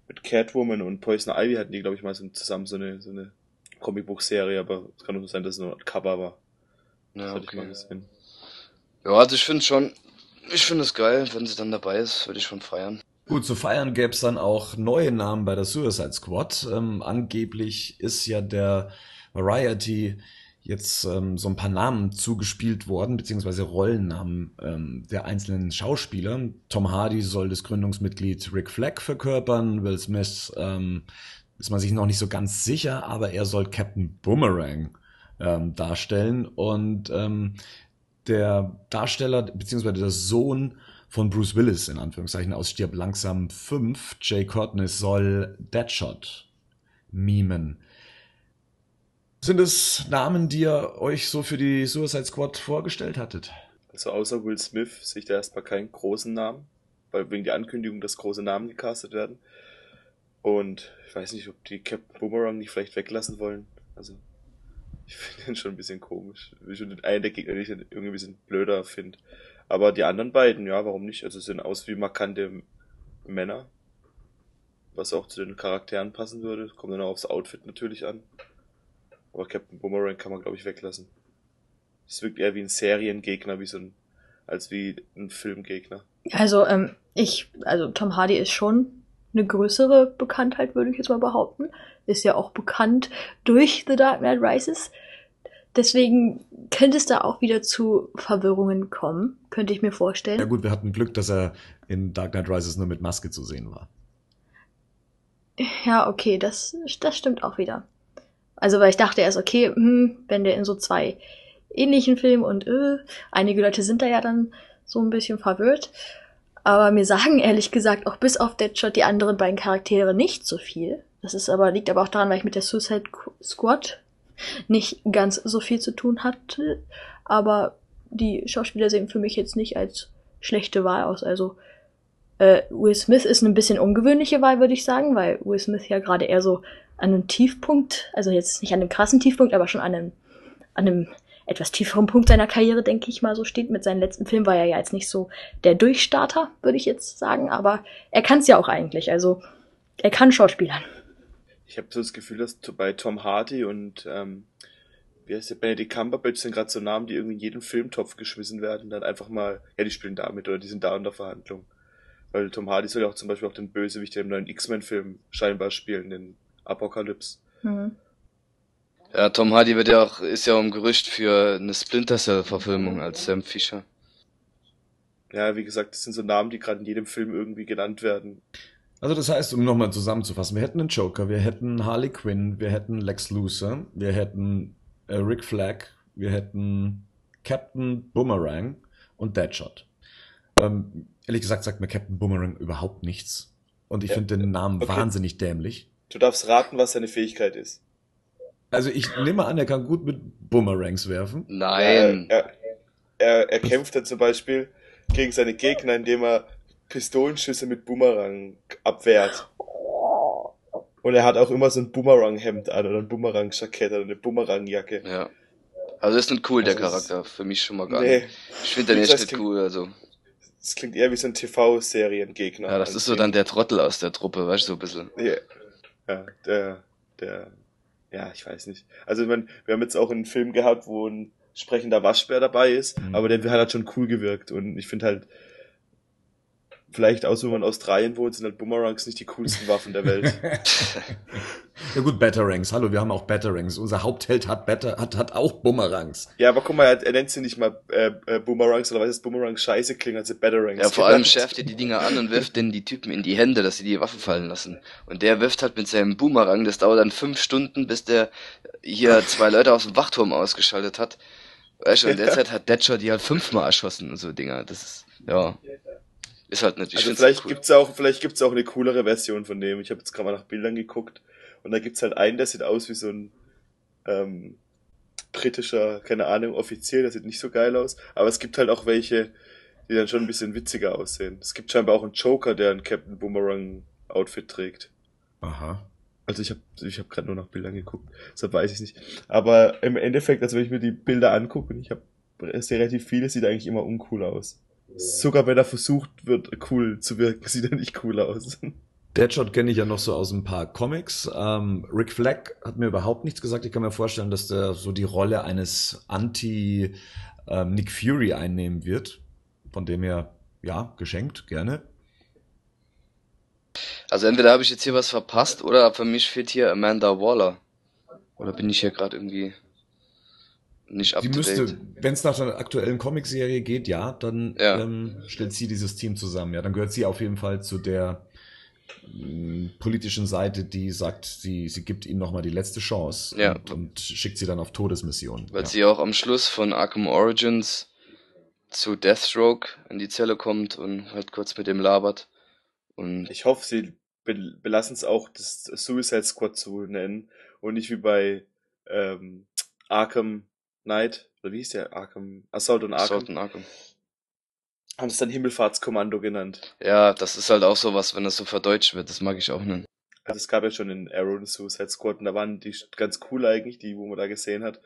mit Catwoman und Poison Ivy hatten die, glaube ich, mal so, zusammen so eine, so eine Comicbuch-Serie, aber es kann nur sein, dass es nur ein Cover war. Das Ja, hatte ich mal okay. gesehen. Ja, also ich finde schon, ich finde es geil, wenn sie dann dabei ist, würde ich schon feiern. Gut, zu feiern gäbe es dann auch neue Namen bei der Suicide Squad. Ähm, angeblich ist ja der Variety jetzt ähm, so ein paar Namen zugespielt worden, beziehungsweise Rollennamen ähm, der einzelnen Schauspieler. Tom Hardy soll das Gründungsmitglied Rick Flag verkörpern, Will Smith ähm, ist man sich noch nicht so ganz sicher, aber er soll Captain Boomerang ähm, darstellen und ähm, der Darsteller beziehungsweise der Sohn von Bruce Willis in Anführungszeichen aus Stirb langsam 5, Jay Courtney soll Deadshot mimen. Sind es Namen, die ihr euch so für die Suicide Squad vorgestellt hattet? Also außer Will Smith sehe ich da erstmal keinen großen Namen, weil wegen der Ankündigung, dass große Namen gecastet werden. Und ich weiß nicht, ob die Captain Boomerang nicht vielleicht weglassen wollen. Also Ich finde den schon ein bisschen komisch. Schon den einen der Gegner, den ich irgendwie ein bisschen blöder finde. Aber die anderen beiden, ja, warum nicht? Also sehen aus wie markante Männer. Was auch zu den Charakteren passen würde. Kommt dann auch aufs Outfit natürlich an. Aber Captain Boomerang kann man, glaube ich, weglassen. Es wirkt eher wie ein Seriengegner, wie so ein, als wie ein Filmgegner. Also, ähm, ich, also Tom Hardy ist schon eine größere Bekanntheit, würde ich jetzt mal behaupten. Ist ja auch bekannt durch The Dark Knight Rises. Deswegen könnte es da auch wieder zu Verwirrungen kommen, könnte ich mir vorstellen. Ja gut, wir hatten Glück, dass er in Dark Knight Rises nur mit Maske zu sehen war. Ja, okay, das, das stimmt auch wieder. Also, weil ich dachte erst, okay, hm, wenn der in so zwei ähnlichen Filmen und äh, einige Leute sind da ja dann so ein bisschen verwirrt. Aber mir sagen ehrlich gesagt auch bis auf Deadshot die anderen beiden Charaktere nicht so viel. Das ist aber, liegt aber auch daran, weil ich mit der Suicide Squad nicht ganz so viel zu tun hatte. Aber die Schauspieler sehen für mich jetzt nicht als schlechte Wahl aus. Also äh, Will Smith ist eine bisschen ungewöhnliche Wahl, würde ich sagen, weil Will Smith ja gerade eher so an einem Tiefpunkt, also jetzt nicht an einem krassen Tiefpunkt, aber schon an einem, an einem etwas tieferen Punkt seiner Karriere, denke ich mal, so steht. Mit seinem letzten Film war er ja jetzt nicht so der Durchstarter, würde ich jetzt sagen, aber er kann es ja auch eigentlich. Also er kann Schauspielern. Ich habe so das Gefühl, dass bei Tom Hardy und ähm, wie heißt der Benedict Cumberbatch sind gerade so Namen, die irgendwie in jeden Filmtopf geschmissen werden, dann einfach mal, ja, die spielen damit oder die sind da in der Verhandlung. Weil Tom Hardy soll ja auch zum Beispiel auch den Bösewicht im neuen X-Men-Film scheinbar spielen, den Apocalypse. Mhm. Ja, Tom Hardy wird ja auch, ist ja um Gerücht für eine Splinter Cell-Verfilmung als Sam Fisher. Ja, wie gesagt, das sind so Namen, die gerade in jedem Film irgendwie genannt werden. Also das heißt, um nochmal zusammenzufassen, wir hätten einen Joker, wir hätten Harley Quinn, wir hätten Lex Luthor, wir hätten äh, Rick Flag, wir hätten Captain Boomerang und Deadshot. Ähm, ehrlich gesagt sagt mir Captain Boomerang überhaupt nichts. Und ich Ja, finde den Namen okay. wahnsinnig dämlich. Du darfst raten, was seine Fähigkeit ist. Also ich nehme an, er kann gut mit Boomerangs werfen. Nein. Er, er, er kämpft dann zum Beispiel gegen seine Gegner, indem er Pistolenschüsse mit Boomerang abwehrt. Und er hat auch immer so ein Boomerang-Hemd an oder ein Boomerang-Jackett oder eine Boomerang-Jacke. Ja. Also ist nicht cool, der Also Charakter. Für mich schon mal gar Nee, nicht. Ich finde den echt nicht klingt- cool, also. das klingt eher wie so ein TV-Seriengegner. Ja, das ist so dann der Trottel aus der Truppe, weißt du, so ein bisschen. Ja, ja der, der, ja, ich weiß nicht. Also, ich mein, wir haben jetzt auch einen Film gehabt, wo ein sprechender Waschbär dabei ist, Mhm. aber der hat halt schon cool gewirkt und ich finde halt, vielleicht auch, wenn man in Australien wohnt, sind halt Boomerangs nicht die coolsten Waffen der Welt. ja gut, Batarangs. Hallo, wir haben auch Batarangs. Unser Hauptheld hat, Batter, hat, hat auch Boomerangs. ja, aber guck mal, er, er nennt sie nicht mal äh, äh, Boomerangs, oder weiß dass Boomerangs scheiße klingen, als sie Batarangs. Ja, vor allem schärft er die Dinger an und wirft denen die Typen in die Hände, dass sie die Waffe fallen lassen. Und der wirft halt mit seinem Boomerang, das dauert dann fünf Stunden, bis der hier zwei Leute aus dem Wachturm ausgeschaltet hat. Weißt du, und in der Ja. Zeit hat Deadshot die halt fünfmal erschossen und so Dinger. Das ist, ja. Ist halt nicht. Ich Also vielleicht cool. gibt's auch, vielleicht gibt's auch eine coolere Version von dem. Ich habe jetzt gerade mal nach Bildern geguckt und da gibt's halt einen, der sieht aus wie so ein ähm, britischer, keine Ahnung, Offizier, der sieht nicht so geil aus. Aber es gibt halt auch welche, die dann schon ein bisschen witziger aussehen. Es gibt scheinbar auch einen Joker, der ein Captain Boomerang Outfit trägt. Aha. Also ich habe ich hab gerade nur nach Bildern geguckt, deshalb weiß ich nicht. Aber im Endeffekt, also wenn ich mir die Bilder angucke, und ich habe relativ viele, sieht eigentlich immer uncool aus. Sogar wenn er versucht wird, cool zu wirken, sieht er nicht cool aus. Deadshot kenne ich ja noch so aus ein paar Comics. Ähm, Rick Flag hat mir überhaupt nichts gesagt. Ich kann mir vorstellen, dass der so die Rolle eines Anti ähm, Nick Fury einnehmen wird. Von dem her, ja, geschenkt, gerne. Also entweder habe ich jetzt hier was verpasst oder für mich fehlt hier Amanda Waller. Oder bin ich hier gerade irgendwie nicht up Die to müsste, date? wenn es nach der aktuellen Comicserie geht, ja, dann Ja. Ähm, stellt sie dieses Team zusammen. Ja, dann gehört sie auf jeden Fall zu der mh, politischen Seite, die sagt, sie, sie gibt ihnen nochmal die letzte Chance Ja. und, und schickt sie dann auf Todesmission. Weil ja. sie auch am Schluss von Arkham Origins zu Deathstroke in die Zelle kommt und halt kurz mit dem labert. Und Ich hoffe, sie be belassen es auch, das Suicide Squad zu nennen und nicht wie bei ähm, Arkham Knight, oder wie hieß der? Arkham, Assault on Arkham, Assault on Arkham. haben es dann Himmelfahrtskommando genannt. Ja, das ist halt auch sowas, wenn das so verdeutscht wird, das mag ich auch nicht. Also es gab ja schon in Arrow und Suicide Squad und da waren die ganz cool eigentlich, die, wo man da gesehen hat.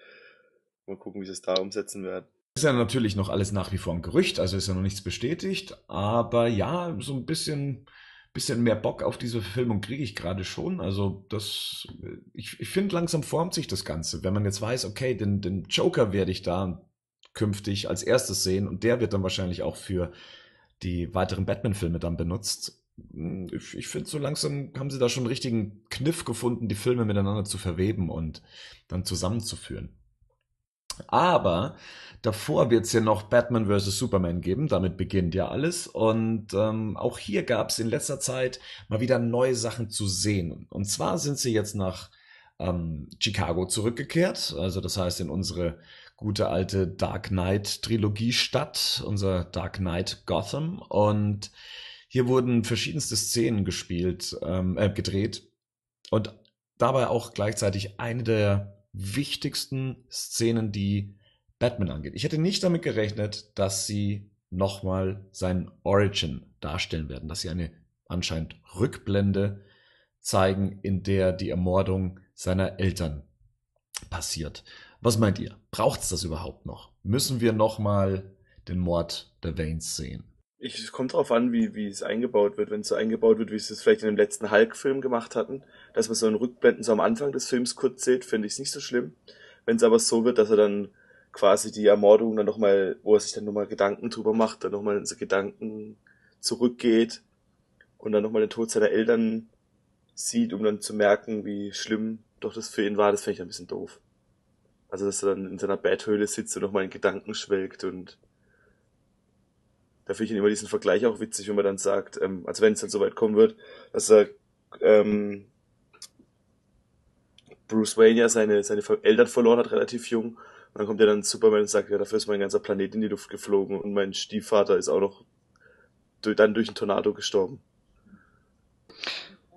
Mal gucken, wie sie es da umsetzen werden. Ist ja natürlich noch alles nach wie vor ein Gerücht, also ist ja noch nichts bestätigt, aber ja, so ein bisschen, bisschen mehr Bock auf diese Verfilmung kriege ich gerade schon. Also das, ich, ich finde langsam formt sich das Ganze. Wenn man jetzt weiß, okay, den, den Joker werde ich da künftig als erstes sehen und der wird dann wahrscheinlich auch für die weiteren Batman-Filme dann benutzt. Ich, ich finde, so langsam haben sie da schon einen richtigen Kniff gefunden, die Filme miteinander zu verweben und dann zusammenzuführen. Aber davor wird es ja noch Batman vs. Superman geben, damit beginnt ja alles. Und ähm, auch hier gab es in letzter Zeit mal wieder neue Sachen zu sehen. Und zwar sind sie jetzt nach ähm, Chicago zurückgekehrt, also das heißt in unsere gute alte Dark Knight Trilogie Stadt, unser Dark Knight Gotham. Und hier wurden verschiedenste Szenen gespielt, ähm, äh, gedreht und dabei auch gleichzeitig eine der wichtigsten Szenen, die Batman angeht. Ich hätte nicht damit gerechnet, dass sie nochmal sein Origin darstellen werden, dass sie eine anscheinend Rückblende zeigen, in der die Ermordung seiner Eltern passiert. Was meint ihr? Braucht es das überhaupt noch? Müssen wir nochmal den Mord der Waynes sehen? Ich, es kommt darauf an, wie, wie es eingebaut wird. Wenn es so eingebaut wird, wie sie es vielleicht in dem letzten Hulk-Film gemacht hatten, dass man so einen Rückblenden so am Anfang des Films kurz sieht, finde ich es nicht so schlimm. Wenn es aber so wird, dass er dann quasi die Ermordung dann nochmal, wo er sich dann nochmal Gedanken drüber macht, dann nochmal in seine Gedanken zurückgeht und dann nochmal den Tod seiner Eltern sieht, um dann zu merken, wie schlimm doch das für ihn war, das finde ich ein bisschen doof. Also, dass er dann in seiner Betthöhle sitzt und nochmal in Gedanken schwelgt und da finde ich immer diesen Vergleich auch witzig, wenn man dann sagt, ähm, also wenn es dann soweit kommen wird, dass er ähm, Bruce Wayne ja seine, seine Eltern verloren hat, relativ jung. Und dann kommt ja dann Superman und sagt, ja, dafür ist mein ganzer Planet in die Luft geflogen und mein Stiefvater ist auch noch durch, dann durch einen Tornado gestorben.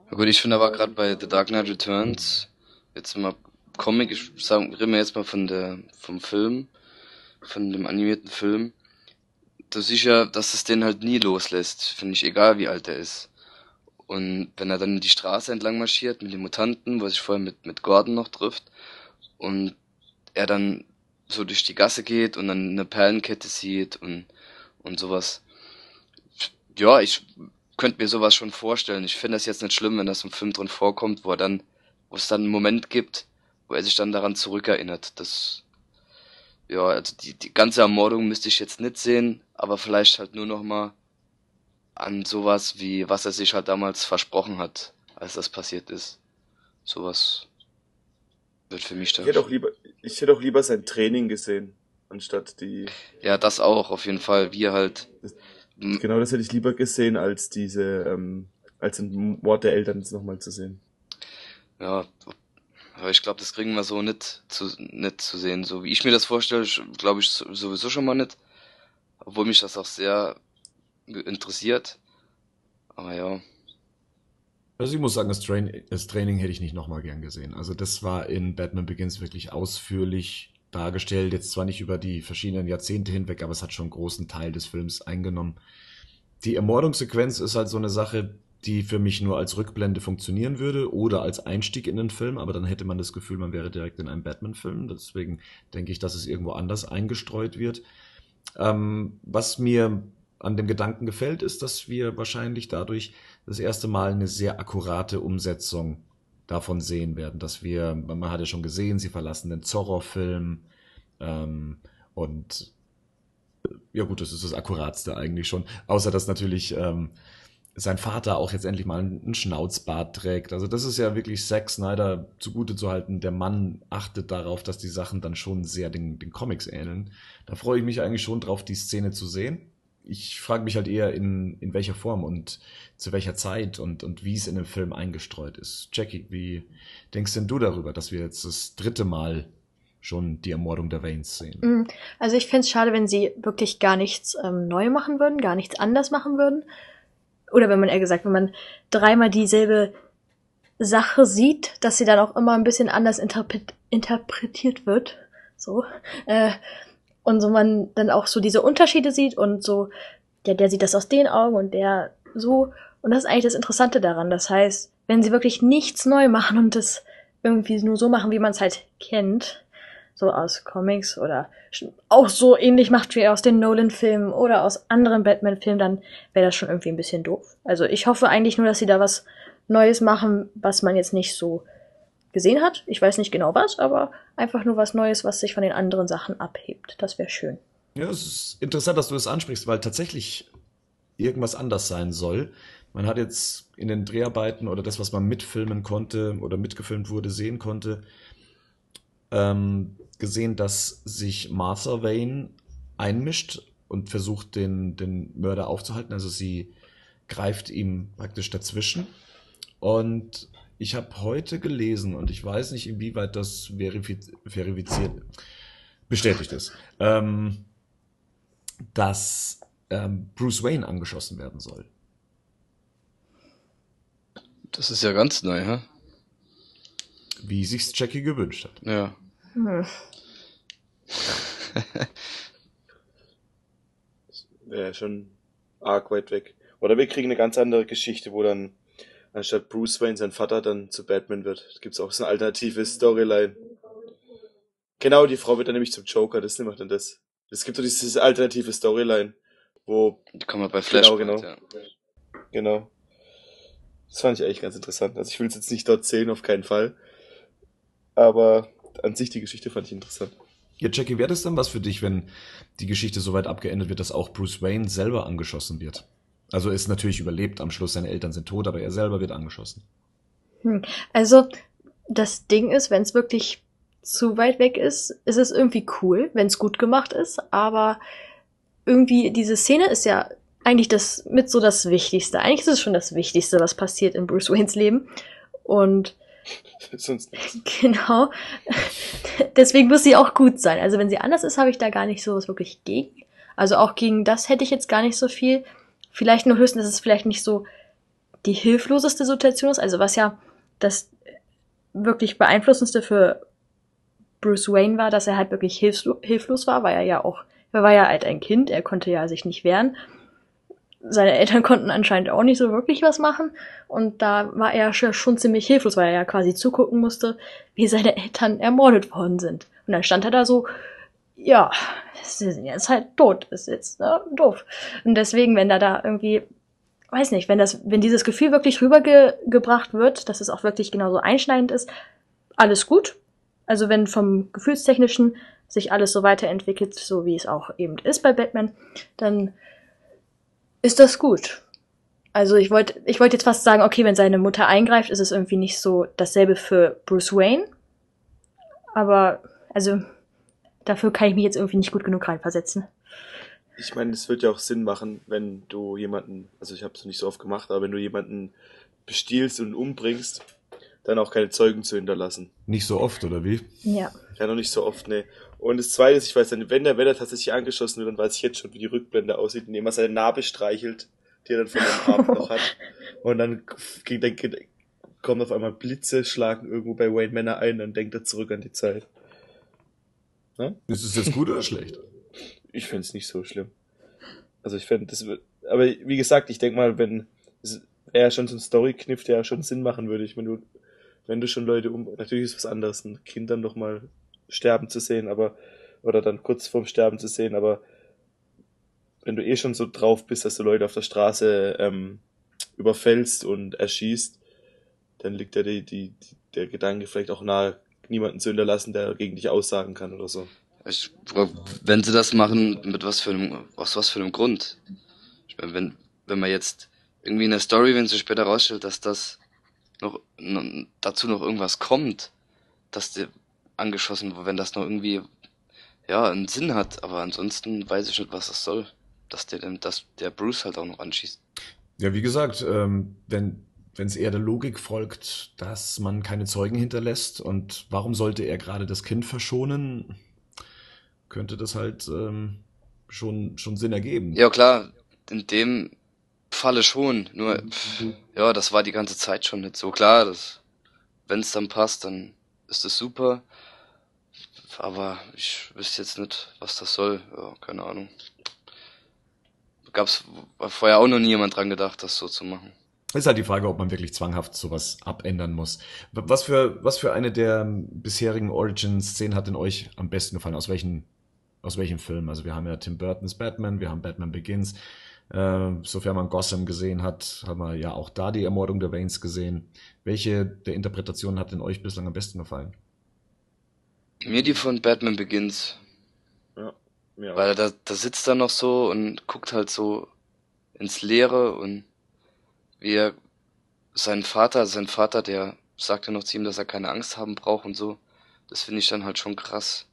Ja gut, ich finde aber gerade bei The Dark Knight Returns, jetzt mal Comic, ich sagen, reden wir jetzt mal von der, vom Film, von dem animierten Film, du siehst ja, dass es den halt nie loslässt, finde ich, egal wie alt er ist. Und wenn er dann die Straße entlang marschiert mit den Mutanten, wo er sich vorher mit, mit Gordon noch trifft, und er dann so durch die Gasse geht und dann eine Perlenkette sieht und, und sowas. Ja, ich könnte mir sowas schon vorstellen. Ich finde das jetzt nicht schlimm, wenn das im Film drin vorkommt, wo er dann, wo es dann einen Moment gibt, wo er sich dann daran zurückerinnert. Das, ja, also die, die ganze Ermordung müsste ich jetzt nicht sehen, aber vielleicht halt nur noch mal an sowas wie, was er sich halt damals versprochen hat, als das passiert ist. Sowas wird für mich dann. Ich hätte auch lieber, ich hätte auch lieber sein Training gesehen, anstatt die. Ja, das auch, auf jeden Fall, wie halt. Das, genau, das hätte ich lieber gesehen, als diese, ähm, als den Mord der Eltern jetzt nochmal zu sehen. Ja, aber ich glaube, das kriegen wir so nicht zu, nicht zu sehen. So wie ich mir das vorstelle, glaube ich sowieso schon mal nicht. Obwohl mich das auch sehr interessiert. Aber ja. Also ich muss sagen, das, Train das Training hätte ich nicht nochmal gern gesehen. Also das war in Batman Begins wirklich ausführlich dargestellt. Jetzt zwar nicht über die verschiedenen Jahrzehnte hinweg, aber es hat schon einen großen Teil des Films eingenommen. Die Ermordungssequenz ist halt so eine Sache, die für mich nur als Rückblende funktionieren würde oder als Einstieg in den Film, aber dann hätte man das Gefühl, man wäre direkt in einem Batman-Film. Deswegen denke ich, dass es irgendwo anders eingestreut wird. Ähm, was mir an dem Gedanken gefällt, ist, dass wir wahrscheinlich dadurch das erste Mal eine sehr akkurate Umsetzung davon sehen werden, dass wir, man hat ja schon gesehen, sie verlassen den Zorro-Film ähm, und ja gut, das ist das Akkuratste eigentlich schon, außer dass natürlich ähm, sein Vater auch jetzt endlich mal einen Schnauzbart trägt. Also das ist ja wirklich Zack Snyder zugute zu halten. Der Mann achtet darauf, dass die Sachen dann schon sehr den, den Comics ähneln. Da freue ich mich eigentlich schon drauf, die Szene zu sehen. Ich frage mich halt eher, in, in welcher Form und zu welcher Zeit und, und wie es in dem Film eingestreut ist. Jackie, wie denkst denn du darüber, dass wir jetzt das dritte Mal schon die Ermordung der Waynes sehen? Mm, also ich fände es schade, wenn sie wirklich gar nichts ähm, neu machen würden, gar nichts anders machen würden oder wenn man eher gesagt, wenn man dreimal dieselbe Sache sieht, dass sie dann auch immer ein bisschen anders interpret interpretiert wird. So. Äh, und so man dann auch so diese Unterschiede sieht und so, ja, der sieht das aus den Augen und der so. Und das ist eigentlich das Interessante daran. Das heißt, wenn sie wirklich nichts neu machen und das irgendwie nur so machen, wie man es halt kennt, so aus Comics oder auch so ähnlich macht wie aus den Nolan-Filmen oder aus anderen Batman-Filmen, dann wäre das schon irgendwie ein bisschen doof. Also ich hoffe eigentlich nur, dass sie da was Neues machen, was man jetzt nicht so gesehen hat. Ich weiß nicht genau was, aber einfach nur was Neues, was sich von den anderen Sachen abhebt. Das wäre schön. Ja, es ist interessant, dass du das ansprichst, weil tatsächlich irgendwas anders sein soll. Man hat jetzt in den Dreharbeiten oder das, was man mitfilmen konnte oder mitgefilmt wurde, sehen konnte, ähm, gesehen, dass sich Martha Wayne einmischt und versucht, den, den Mörder aufzuhalten. Also sie greift ihm praktisch dazwischen. Und ich habe heute gelesen, und ich weiß nicht, inwieweit das verifiz verifiziert, bestätigt ist, ähm, dass ähm, Bruce Wayne angeschossen werden soll. Das ist ja ganz neu, hä? Wie sich's Jackie gewünscht hat. Ja. Hm. Wäre schon arg weit weg. Oder wir kriegen eine ganz andere Geschichte, wo dann anstatt Bruce Wayne sein Vater dann zu Batman wird. Da gibt's auch so eine alternative Storyline. Genau, die Frau wird dann nämlich zum Joker, das nimmt dann das. Es gibt so diese alternative Storyline, wo, Die kann man bei Flashpoint, genau. ja. genau. Das fand ich eigentlich ganz interessant. Also ich will es jetzt nicht dort sehen, auf keinen Fall. Aber an sich die Geschichte fand ich interessant. Ja, Jackie, wäre das dann was für dich, wenn die Geschichte so weit abgeendet wird, dass auch Bruce Wayne selber angeschossen wird? Also ist natürlich überlebt am Schluss, seine Eltern sind tot, aber er selber wird angeschossen. Hm. Also, das Ding ist, wenn es wirklich zu weit weg ist, ist es irgendwie cool, wenn es gut gemacht ist, aber irgendwie diese Szene ist ja eigentlich das mit so das Wichtigste. Eigentlich ist es schon das Wichtigste, was passiert in Bruce Waynes Leben. Und Sonst nichts. genau, deswegen muss sie auch gut sein. Also wenn sie anders ist, habe ich da gar nicht so was wirklich gegen. Also auch gegen das hätte ich jetzt gar nicht so viel. Vielleicht nur höchstens, dass es vielleicht nicht so die hilfloseste Situation ist. Also was ja das wirklich beeinflussendste für Bruce Wayne war, dass er halt wirklich hilflo hilflos war, weil er ja auch, er war ja halt ein Kind, er konnte ja sich nicht wehren. Seine Eltern konnten anscheinend auch nicht so wirklich was machen und da war er schon ziemlich hilflos, weil er ja quasi zugucken musste, wie seine Eltern ermordet worden sind. Und dann stand er da so, ja, sie sind jetzt halt tot, ist jetzt ne, doof. Und deswegen, wenn da da irgendwie, weiß nicht, wenn das, wenn dieses Gefühl wirklich rübergebracht wird, dass es auch wirklich genauso einschneidend ist, alles gut. Also wenn vom Gefühlstechnischen sich alles so weiterentwickelt, so wie es auch eben ist bei Batman, dann ist das gut. Also ich wollte, ich wollte jetzt fast sagen, okay, wenn seine Mutter eingreift, ist es irgendwie nicht so dasselbe für Bruce Wayne. Aber, also, dafür kann ich mich jetzt irgendwie nicht gut genug reinversetzen. Ich meine, es wird ja auch Sinn machen, wenn du jemanden, also ich habe es nicht so oft gemacht, aber wenn du jemanden bestiehlst und umbringst, dann auch keine Zeugen zu hinterlassen. Nicht so oft, oder wie? Ja. Ja, noch nicht so oft, ne. Und das zweite ist, ich weiß dann, wenn der, wenn er tatsächlich angeschossen wird, dann weiß ich jetzt schon, wie die Rückblende aussieht, indem er seine Narbe streichelt, die er dann von dem Arm noch hat. Und dann, dann kommen auf einmal Blitze, schlagen irgendwo bei Wayne Manor ein, dann denkt er zurück an die Zeit. Ist es jetzt gut oder schlecht? Ich finde es nicht so schlimm. Also ich finde, das wird, aber wie gesagt, ich denke mal, wenn, ja schon so ein Story-Kniff, der ja schon Sinn machen würde. Ich meine, du, wenn du schon Leute um, natürlich ist was anderes, ein Kind dann noch mal sterben zu sehen, aber, oder dann kurz vorm Sterben zu sehen, aber wenn du eh schon so drauf bist, dass du Leute auf der Straße ähm, überfällst und erschießt, dann liegt ja die, die, die, der Gedanke vielleicht auch nahe, niemanden zu hinterlassen, der gegen dich aussagen kann oder so. Ich, wenn sie das machen, mit was für einem, aus was für einem Grund? Ich meine, wenn, wenn man jetzt irgendwie in der Story, wenn sich später rausstellt, dass das noch, noch dazu noch irgendwas kommt, dass der angeschossen wenn das noch irgendwie ja einen Sinn hat, aber ansonsten weiß ich nicht, was das soll, dass der denn, dass der Bruce halt auch noch anschießt. Ja, wie gesagt, ähm, wenn wenn es eher der Logik folgt, dass man keine Zeugen hinterlässt und warum sollte er gerade das Kind verschonen, könnte das halt ähm, schon schon Sinn ergeben. Ja klar, in dem Falle schon, nur pff, ja, das war die ganze Zeit schon nicht so klar, wenn es dann passt, dann ist es super. Aber ich wüsste jetzt nicht, was das soll. Ja, keine Ahnung. Gab's vorher auch noch nie jemand dran gedacht, das so zu machen. Ist halt die Frage, ob man wirklich zwanghaft sowas abändern muss. Was für, was für eine der bisherigen Origin-Szenen hat denn euch am besten gefallen? Aus welchen, aus welchem Film? Also wir haben ja Tim Burton's Batman, wir haben Batman Begins. Äh, sofern man Gotham gesehen hat, haben wir ja auch da die Ermordung der Waynes gesehen. Welche der Interpretationen hat denn euch bislang am besten gefallen? Mir die von Batman Begins. Ja, mir auch. Weil da, da sitzt er noch so und guckt halt so ins Leere und wie er sein Vater, sein Vater, der sagte noch zu ihm, dass er keine Angst haben braucht und so. Das finde ich dann halt schon krass.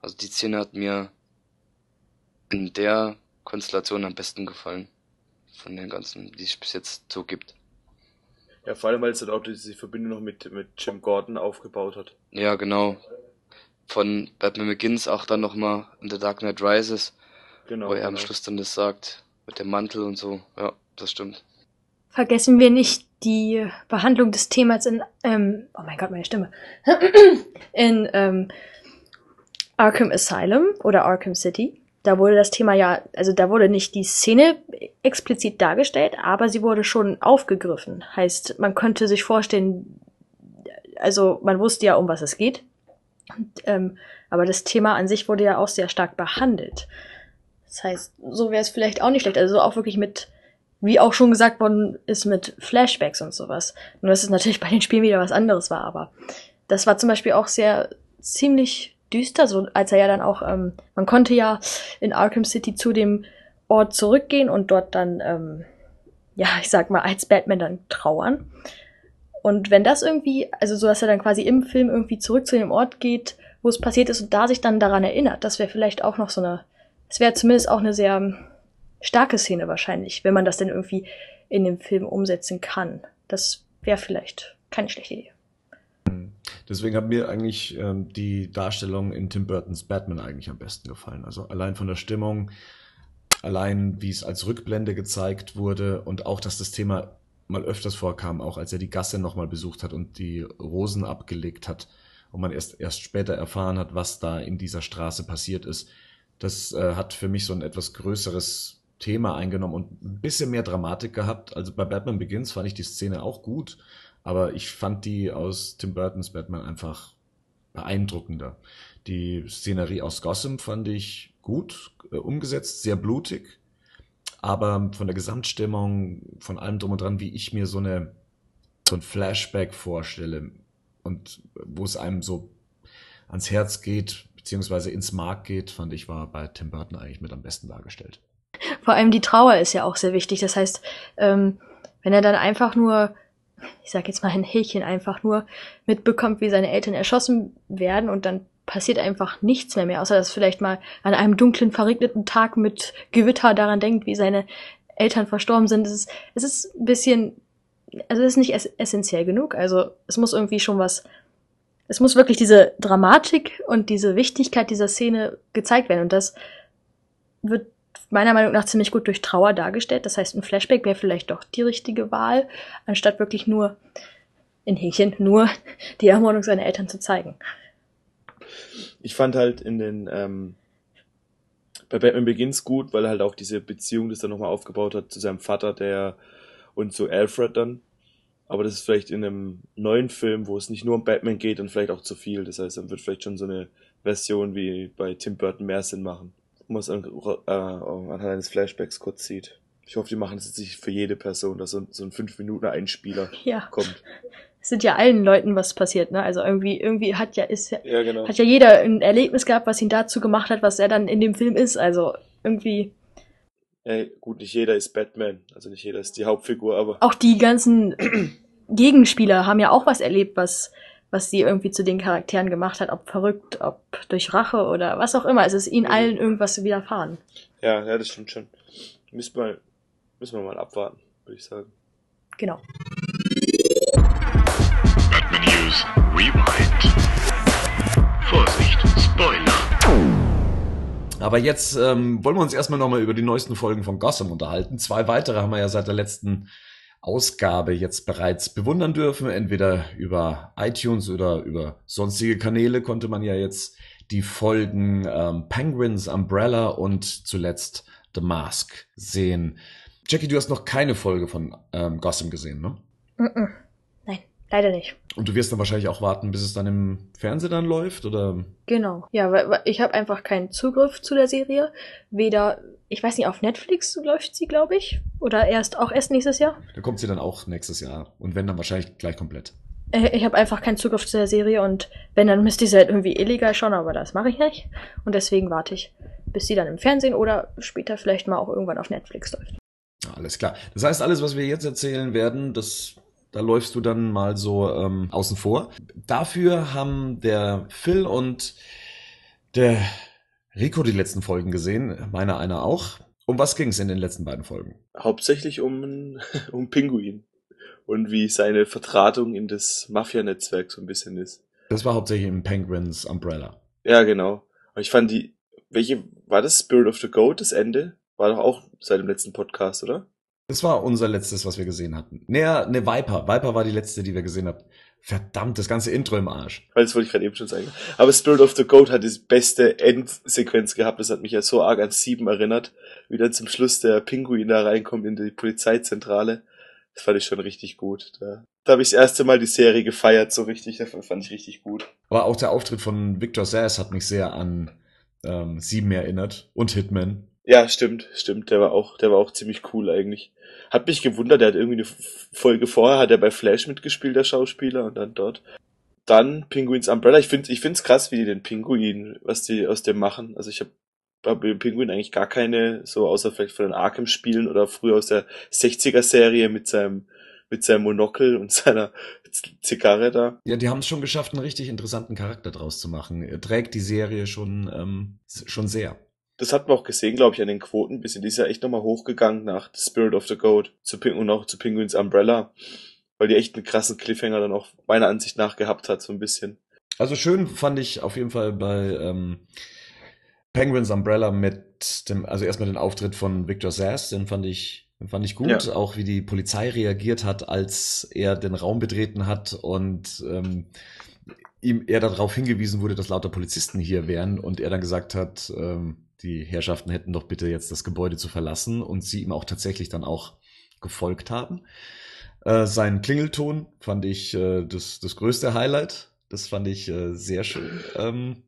Also die Szene hat mir in der Konstellation am besten gefallen. Von den ganzen, die es bis jetzt so gibt. Ja, vor allem, weil es halt auch diese Verbindung noch mit, mit Jim Gordon aufgebaut hat. Ja, genau. Von Batman Begins auch dann nochmal in The Dark Knight Rises, Genau. wo er am genau. Schluss dann das sagt, mit dem Mantel und so. Ja, das stimmt. Vergessen wir nicht die Behandlung des Themas in, ähm, oh mein Gott, meine Stimme, in ähm, Arkham Asylum oder Arkham City. Da wurde das Thema ja, also da wurde nicht die Szene explizit dargestellt, aber sie wurde schon aufgegriffen. Heißt, man könnte sich vorstellen, also man wusste ja, um was es geht. Und, ähm, aber das Thema an sich wurde ja auch sehr stark behandelt. Das heißt, so wäre es vielleicht auch nicht schlecht. Also auch wirklich mit, wie auch schon gesagt worden ist, mit Flashbacks und sowas. Nur dass es natürlich bei den Spielen wieder was anderes war, aber das war zum Beispiel auch sehr ziemlich düster, so als er ja dann auch, ähm, man konnte ja in Arkham City zu dem Ort zurückgehen und dort dann, ähm, ja, ich sag mal, als Batman dann trauern. Und wenn das irgendwie, also so, dass er dann quasi im Film irgendwie zurück zu dem Ort geht, wo es passiert ist und da sich dann daran erinnert, das wäre vielleicht auch noch so eine, es wäre zumindest auch eine sehr ähm, starke Szene wahrscheinlich, wenn man das denn irgendwie in dem Film umsetzen kann. Das wäre vielleicht keine schlechte Idee. Deswegen hat mir eigentlich ähm, die Darstellung in Tim Burtons Batman eigentlich am besten gefallen. Also allein von der Stimmung, allein wie es als Rückblende gezeigt wurde und auch, dass das Thema mal öfters vorkam, auch als er die Gasse nochmal besucht hat und die Rosen abgelegt hat und man erst, erst später erfahren hat, was da in dieser Straße passiert ist. Das äh, hat für mich so ein etwas größeres Thema eingenommen und ein bisschen mehr Dramatik gehabt. Also bei Batman Begins fand ich die Szene auch gut, aber ich fand die aus Tim Burtons Batman einfach beeindruckender. Die Szenerie aus Gotham fand ich gut äh, umgesetzt, sehr blutig, aber von der Gesamtstimmung, von allem drum und dran, wie ich mir so eine so ein Flashback vorstelle und wo es einem so ans Herz geht, beziehungsweise ins Mark geht, fand ich, war bei Tim Burton eigentlich mit am besten dargestellt. Vor allem die Trauer ist ja auch sehr wichtig. Das heißt, ähm, wenn er dann einfach nur, ich sag jetzt mal ein Häkchen, einfach nur mitbekommt, wie seine Eltern erschossen werden und dann passiert einfach nichts mehr mehr, außer dass vielleicht mal an einem dunklen, verregneten Tag mit Gewitter daran denkt, wie seine Eltern verstorben sind. Es ist, es ist ein bisschen, also es ist nicht ess essentiell genug. Also es muss irgendwie schon was, es muss wirklich diese Dramatik und diese Wichtigkeit dieser Szene gezeigt werden. Und das wird meiner Meinung nach ziemlich gut durch Trauer dargestellt. Das heißt, ein Flashback wäre vielleicht doch die richtige Wahl, anstatt wirklich nur, in Häkchen, nur die Ermordung seiner Eltern zu zeigen. Ich fand halt in den, ähm, bei Batman Begins gut, weil er halt auch diese Beziehung, das er nochmal aufgebaut hat zu seinem Vater, der und zu Alfred dann. Aber das ist vielleicht in einem neuen Film, wo es nicht nur um Batman geht, dann vielleicht auch zu viel. Das heißt, dann wird vielleicht schon so eine Version wie bei Tim Burton mehr Sinn machen. Wo man es an, äh, anhand eines Flashbacks kurz sieht. Ich hoffe, die machen das jetzt nicht für jede Person, dass so, so ein 5-Minuten-Einspieler Ja, kommt. Es sind ja allen Leuten was passiert, ne? Also irgendwie, irgendwie hat ja, ist ja, Ja, genau. hat ja jeder ein Erlebnis gehabt, was ihn dazu gemacht hat, was er dann in dem Film ist. Also irgendwie Ey, gut, nicht jeder ist Batman. Also nicht jeder ist die Hauptfigur, aber auch die ganzen Gegenspieler haben ja auch was erlebt, was, was sie irgendwie zu den Charakteren gemacht hat, ob verrückt, ob durch Rache oder was auch immer. Es ist ihnen Mhm. allen irgendwas widerfahren. ja, ja, das stimmt schon. Müssen wir, müssen wir mal abwarten, würde ich sagen. Genau. News Rewind. Vorsicht, Spoiler. Aber jetzt ähm, wollen wir uns erstmal nochmal über die neuesten Folgen von Gotham unterhalten. Zwei weitere haben wir ja seit der letzten Ausgabe jetzt bereits bewundern dürfen. Entweder über iTunes oder über sonstige Kanäle konnte man ja jetzt die Folgen ähm, Penguins, Umbrella und zuletzt The Mask sehen. Jackie, du hast noch keine Folge von ähm, Gotham gesehen, ne? Mm -mm. Nein, leider nicht. Und du wirst dann wahrscheinlich auch warten, bis es dann im Fernsehen dann läuft, oder? Genau. Ja, weil, ich habe einfach keinen Zugriff zu der Serie. Weder, ich weiß nicht, auf Netflix läuft sie, glaube ich. Oder erst auch erst nächstes Jahr. Da kommt sie dann auch nächstes Jahr. Und wenn, dann wahrscheinlich gleich komplett. Äh, Ich habe einfach keinen Zugriff zu der Serie und wenn, dann müsste ich sie halt irgendwie illegal schauen, aber das mache ich nicht. Und deswegen warte ich, bis sie dann im Fernsehen oder später vielleicht mal auch irgendwann auf Netflix läuft. Alles klar. Das heißt, alles, was wir jetzt erzählen werden, das, da läufst du dann mal so ähm, außen vor. Dafür haben der Phil und der Rico die letzten Folgen gesehen, meiner einer auch. Um was ging es in den letzten beiden Folgen? Hauptsächlich um, um Pinguin. Und wie seine Vertratung in das Mafia-Netzwerk so ein bisschen ist. Das war hauptsächlich im Penguins Umbrella. Ja, genau. Aber ich fand die, welche, war das Spirit of the Goat, das Ende? War doch auch seit dem letzten Podcast, oder? Das war unser letztes, was wir gesehen hatten. Naja, ne Viper. Viper war die letzte, die wir gesehen haben. Verdammt, das ganze Intro im Arsch. Weil das wollte ich gerade eben schon sagen. Aber Spirit of the Goat hat die beste Endsequenz gehabt. Das hat mich ja so arg an Sieben erinnert, wie dann zum Schluss der Pinguin da reinkommt in die Polizeizentrale. Das fand ich schon richtig gut. Da, da habe ich das erste Mal die Serie gefeiert, so richtig. Das fand ich richtig gut. Aber auch der Auftritt von Victor Sass hat mich sehr an ähm, Sieben erinnert und Hitman. Ja, stimmt, stimmt. Der war auch, der war auch ziemlich cool eigentlich. Hat mich gewundert, der hat irgendwie eine Folge vorher, hat er bei Flash mitgespielt, der Schauspieler, und dann dort. Dann Penguins Umbrella. Ich finde, ich find's krass, wie die den Pinguin, was die aus dem machen. Also ich habe bei dem Pinguin eigentlich gar keine, so außer vielleicht von den Arkham-Spielen oder früher aus der 60er-Serie mit seinem, mit seinem Monokel und seiner Zigarre da. Ja, die haben es schon geschafft, einen richtig interessanten Charakter draus zu machen. Er trägt die Serie schon, ähm, schon sehr. Das hat man auch gesehen, glaube ich, an den Quoten. Bisschen, die ist ja echt nochmal hochgegangen nach The Spirit of the Goat zu Ping und auch zu Penguins Umbrella. Weil die echt einen krassen Cliffhanger dann auch meiner Ansicht nach gehabt hat, so ein bisschen. Also schön fand ich auf jeden Fall bei ähm, Penguins Umbrella mit dem, also erstmal den Auftritt von Victor Sass, den fand ich, den fand ich gut. Ja. Auch wie die Polizei reagiert hat, als er den Raum betreten hat und ähm, ihm er darauf hingewiesen wurde, dass lauter Polizisten hier wären und er dann gesagt hat, ähm, die Herrschaften hätten doch bitte jetzt das Gebäude zu verlassen und sie ihm auch tatsächlich dann auch gefolgt haben. Äh, sein Klingelton fand ich äh, das, das größte Highlight. Das fand ich äh, sehr schön. Ähm,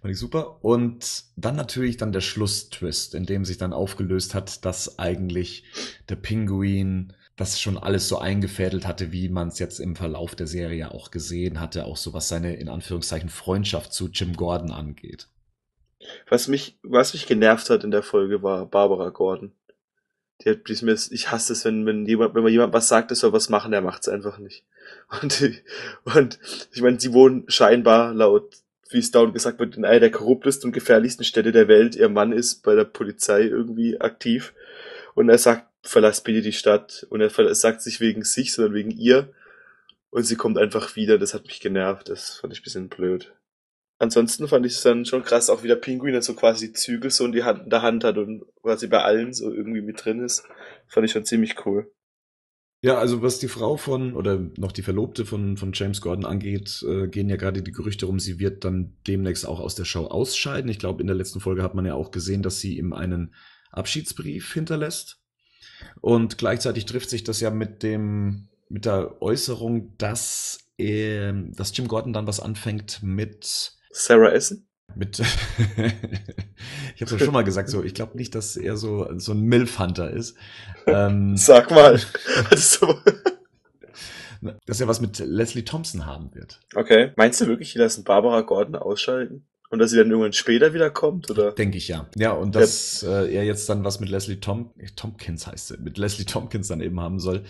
fand ich super. Und dann natürlich dann der Schlusstwist, in dem sich dann aufgelöst hat, dass eigentlich der Pinguin das schon alles so eingefädelt hatte, wie man es jetzt im Verlauf der Serie auch gesehen hatte, auch so was seine in Anführungszeichen Freundschaft zu Jim Gordon angeht. Was mich, was mich genervt hat in der Folge war Barbara Gordon. Die hat, die ist mir, ich hasse es, wenn, wenn jemand, wenn man jemand was sagt, er soll was machen, der macht's einfach nicht. Und, die, und ich meine, sie wohnen scheinbar laut, wie es dauernd gesagt wird, in einer der korruptesten und gefährlichsten Städte der Welt. Ihr Mann ist bei der Polizei irgendwie aktiv. Und er sagt, verlass bitte die Stadt. Und er sagt sich wegen sich, sondern wegen ihr. Und sie kommt einfach wieder. Das hat mich genervt. Das fand ich bisschen blöd. Ansonsten fand ich es dann schon krass, auch wie der Pinguin dann so quasi die Zügel so in die Hand, in der Hand hat und quasi bei allen so irgendwie mit drin ist. Fand ich schon ziemlich cool. Ja, also was die Frau von oder noch die Verlobte von, von James Gordon angeht, äh, gehen ja gerade die Gerüchte rum, sie wird dann demnächst auch aus der Show ausscheiden. Ich glaube, in der letzten Folge hat man ja auch gesehen, dass sie ihm einen Abschiedsbrief hinterlässt. Und gleichzeitig trifft sich das ja mit dem, mit der Äußerung, dass er, dass Jim Gordon dann was anfängt mit Sarah Essen? mit ich habe ja schon mal gesagt, so ich glaube nicht, dass er so so ein Milf-Hunter ist. Ähm, Sag mal. Dass er was mit Leslie Thompson haben wird. okay. Meinst du wirklich, die lassen Barbara Gordon ausschalten? Und dass sie dann irgendwann später wieder kommt, oder? Denke ich ja. Ja, und dass äh, er jetzt dann was mit Leslie Tom Tompkins heißt sie, mit Leslie Tompkins dann eben haben soll,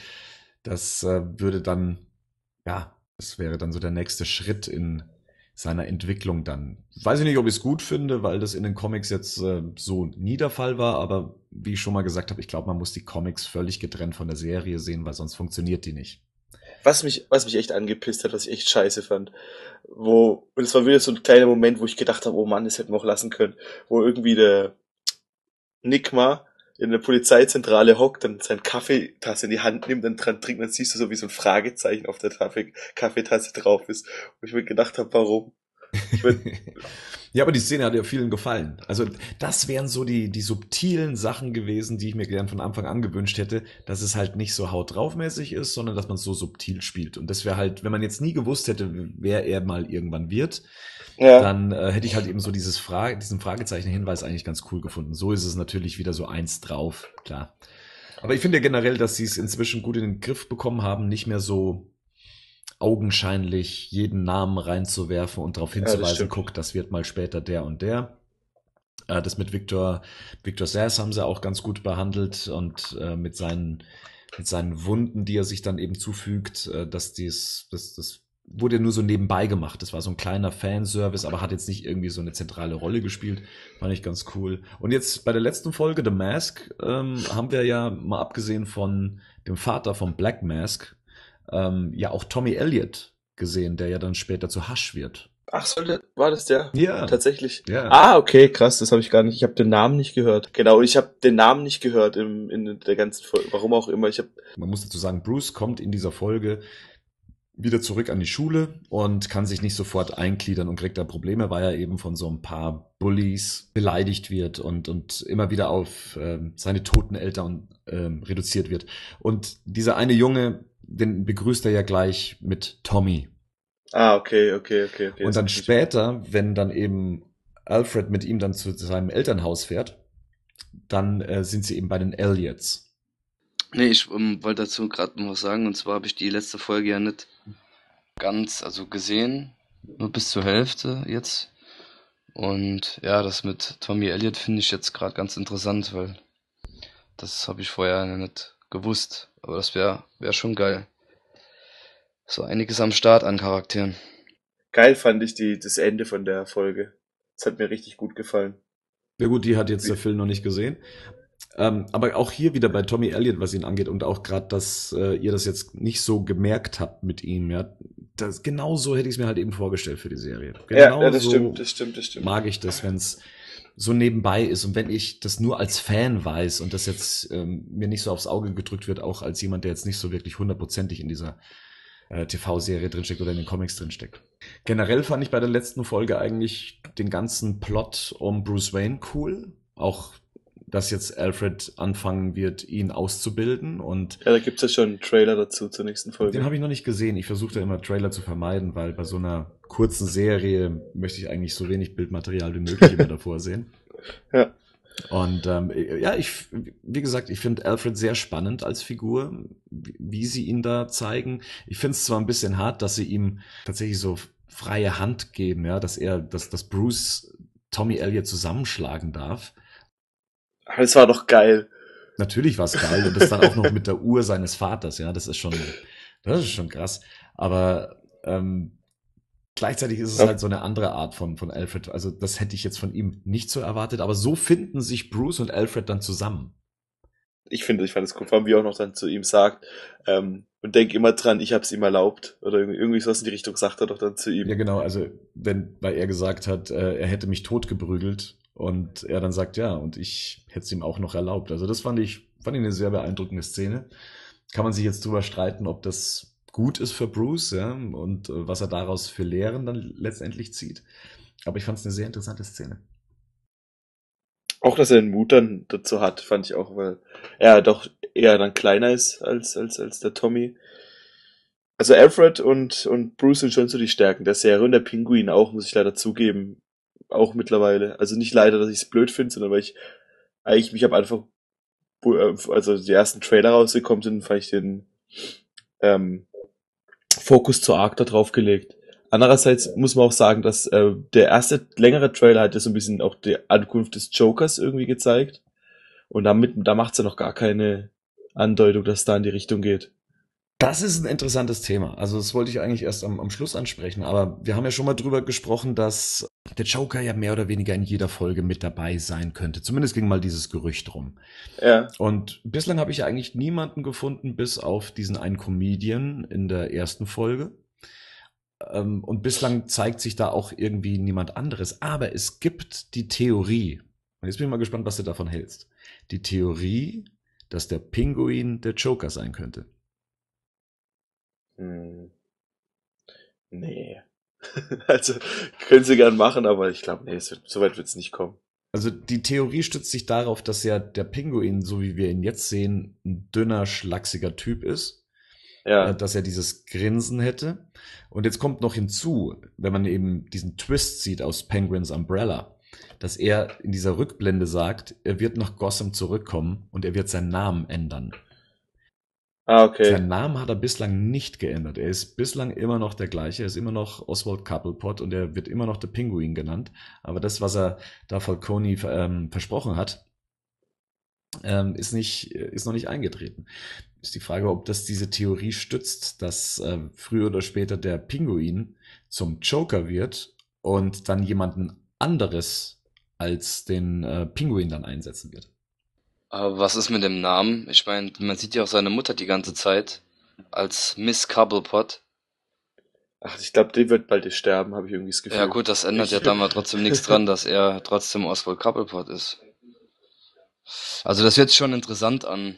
das äh, würde dann, ja, das wäre dann so der nächste Schritt in seiner Entwicklung dann. Weiß ich nicht, ob ich es gut finde, weil das in den Comics jetzt äh, so nie der Fall war, aber wie ich schon mal gesagt habe, ich glaube, man muss die Comics völlig getrennt von der Serie sehen, weil sonst funktioniert die nicht. Was mich, was mich echt angepisst hat, was ich echt scheiße fand. Wo, und es war wieder so ein kleiner Moment, wo ich gedacht habe, oh Mann, das hätten wir auch lassen können. Wo irgendwie der Nickma in der Polizeizentrale hockt, dann seine Kaffeetasse in die Hand nimmt, dann dran trinkt, dann siehst du so wie so ein Fragezeichen auf der Kaffee Kaffeetasse drauf ist. Und ich mir gedacht habe, warum? Ich mein, Ja, aber die Szene hat ja vielen gefallen. Also das wären so die, die subtilen Sachen gewesen, die ich mir gern von Anfang an gewünscht hätte, dass es halt nicht so haut draufmäßig ist, sondern dass man es so subtil spielt. Und das wäre halt, wenn man jetzt nie gewusst hätte, wer er mal irgendwann wird, Ja. dann äh, hätte ich halt eben so dieses Frage, diesen Fragezeichen-Hinweis eigentlich ganz cool gefunden. So ist es natürlich wieder so eins drauf, klar. Aber ich finde ja generell, dass sie es inzwischen gut in den Griff bekommen haben, nicht mehr so augenscheinlich jeden Namen reinzuwerfen und darauf Ja, hinzuweisen, stimmt. guck, das wird mal später der und der. Äh, das mit Victor, Victor Sass haben sie auch ganz gut behandelt und äh, mit seinen, mit seinen Wunden, die er sich dann eben zufügt, äh, dass dies, das, das wurde nur so nebenbei gemacht. Das war so ein kleiner Fanservice, aber hat jetzt nicht irgendwie so eine zentrale Rolle gespielt. Fand ich ganz cool. Und jetzt bei der letzten Folge, The Mask, ähm, haben wir ja mal abgesehen von dem Vater von Black Mask, ähm, ja auch Tommy Elliott gesehen, der ja dann später zu Hush wird. Ach, so, der- war das der? Ja. Tatsächlich. Ja. Ah, okay, krass, das habe ich gar nicht. Ich habe den Namen nicht gehört. Genau, und ich habe den Namen nicht gehört im, in der ganzen Folge. Warum auch immer. Ich habe Man muss dazu sagen, Bruce kommt in dieser Folge wieder zurück an die Schule und kann sich nicht sofort eingliedern und kriegt da Probleme, weil er eben von so ein paar Bullies beleidigt wird und, und immer wieder auf ähm, seine toten Eltern ähm, reduziert wird. Und dieser eine Junge, den begrüßt er ja gleich mit Tommy. Ah, okay, okay, okay, okay. und dann später, wenn dann eben Alfred mit ihm dann zu seinem Elternhaus fährt, dann äh, sind sie eben bei den Elliots. Nee, ich ähm, wollte dazu gerade noch was sagen. Und zwar habe ich die letzte Folge ja nicht ganz, also gesehen, nur bis zur Hälfte jetzt. Und ja, das mit Tommy Elliott finde ich jetzt gerade ganz interessant, weil das habe ich vorher nicht gewusst. Aber das wäre wär schon geil. So einiges am Start an Charakteren. Geil fand ich die, das Ende von der Folge. Das hat mir richtig gut gefallen. Ja gut, die hat jetzt der Phil noch nicht gesehen. Ähm, aber auch hier wieder bei Tommy Elliott, was ihn angeht und auch gerade, dass äh, ihr das jetzt nicht so gemerkt habt mit ihm, ja, das, genau so hätte ich es mir halt eben vorgestellt für die Serie. Genau ja, ja, das so stimmt, das stimmt, das stimmt. mag ich das, wenn es so nebenbei ist und wenn ich das nur als Fan weiß und das jetzt ähm, mir nicht so aufs Auge gedrückt wird, auch als jemand, der jetzt nicht so wirklich hundertprozentig in dieser äh, TV-Serie drinsteckt oder in den Comics drinsteckt. Generell fand ich bei der letzten Folge eigentlich den ganzen Plot um Bruce Wayne cool. Auch, dass jetzt Alfred anfangen wird, ihn auszubilden und Ja, da gibt's ja schon einen Trailer dazu zur nächsten Folge. den habe ich noch nicht gesehen. Ich versuche da immer Trailer zu vermeiden, weil bei so einer kurzen Serie möchte ich eigentlich so wenig Bildmaterial wie möglich immer davor sehen. Ja. Und ähm, ja, ich, wie gesagt, ich finde Alfred sehr spannend als Figur, wie sie ihn da zeigen. Ich finde es zwar ein bisschen hart, dass sie ihm tatsächlich so freie Hand geben, ja, dass er, dass, dass Bruce Tommy Elliott zusammenschlagen darf. Das war doch geil. Natürlich war es geil und das dann auch noch mit der Uhr seines Vaters, ja, das ist schon, das ist schon krass. Aber ähm, gleichzeitig ist es Ja. halt so eine andere Art von, von Alfred. Also das hätte ich jetzt von ihm nicht so erwartet, aber so finden sich Bruce und Alfred dann zusammen. Ich finde, ich fand es cool, vor allem wie er auch noch dann zu ihm sagt, ähm, und denk immer dran, ich hab's ihm erlaubt. Oder irgendwie, irgendwie sowas in die Richtung sagt er doch dann zu ihm. Ja, genau, also wenn, weil er gesagt hat, äh, er hätte mich totgeprügelt und er dann sagt, ja, und ich hätte es ihm auch noch erlaubt. Also das fand ich, fand ich eine sehr beeindruckende Szene. Kann man sich jetzt drüber streiten, ob das gut ist für Bruce, ja, und äh, was er daraus für Lehren dann letztendlich zieht. Aber ich fand es eine sehr interessante Szene. Auch, dass er den Mut dann dazu hat, fand ich auch, weil er doch eher dann kleiner ist als, als, als der Tommy. Also Alfred und, und Bruce sind schon so die Stärken der Serie und der Pinguin auch, muss ich leider zugeben. Auch mittlerweile. Also nicht leider, dass ich es blöd finde, sondern weil ich eigentlich mich habe einfach, also die ersten Trailer rausgekommen sind, fand ich den ähm, Fokus zu arg da drauf gelegt. Andererseits muss man auch sagen, dass äh, der erste längere Trailer hat ja so ein bisschen auch die Ankunft des Jokers irgendwie gezeigt. Und damit, da macht's ja noch gar keine Andeutung, dass da in die Richtung geht. Das ist ein interessantes Thema. Also das wollte ich eigentlich erst am, am Schluss ansprechen. Aber wir haben ja schon mal drüber gesprochen, dass der Joker ja mehr oder weniger in jeder Folge mit dabei sein könnte. Zumindest ging mal dieses Gerücht rum. Ja, Und bislang habe ich ja eigentlich niemanden gefunden, bis auf diesen einen Comedian in der ersten Folge. Ähm, Und bislang zeigt sich da auch irgendwie niemand anderes. Aber es gibt die Theorie, und jetzt bin ich mal gespannt, was du davon hältst. Die Theorie, dass der Pinguin der Joker sein könnte. hm. Nee. also können sie gern machen, aber ich glaube, nee, wird, so weit wird es nicht kommen. Also die Theorie stützt sich darauf, dass ja der Pinguin, so wie wir ihn jetzt sehen, ein dünner, schlachsiger Typ ist. Ja. Äh, dass er dieses Grinsen hätte. Und jetzt kommt noch hinzu, wenn man eben diesen Twist sieht aus Penguins Umbrella, dass er in dieser Rückblende sagt, er wird nach Gotham zurückkommen und er wird seinen Namen ändern. Ah, okay. Seinen Namen hat er bislang nicht geändert. Er ist bislang immer noch der gleiche. Er ist immer noch Oswald Cobblepot und er wird immer noch der Pinguin genannt. Aber das, was er da Falcone ähm, versprochen hat, ähm, ist nicht, ist noch nicht eingetreten. Ist die Frage, ob das diese Theorie stützt, dass äh, früher oder später der Pinguin zum Joker wird und dann jemanden anderes als den äh, Pinguin dann einsetzen wird. Aber was ist mit dem Namen? Ich meine, man sieht ja auch seine Mutter die ganze Zeit als Miss Cobblepot. Ach, ich glaube, die wird bald sterben, habe ich irgendwie das Gefühl. Ja gut, das ändert ja dann mal trotzdem nichts dran, dass er trotzdem Oswald Cobblepot ist. Also das sich schon interessant an.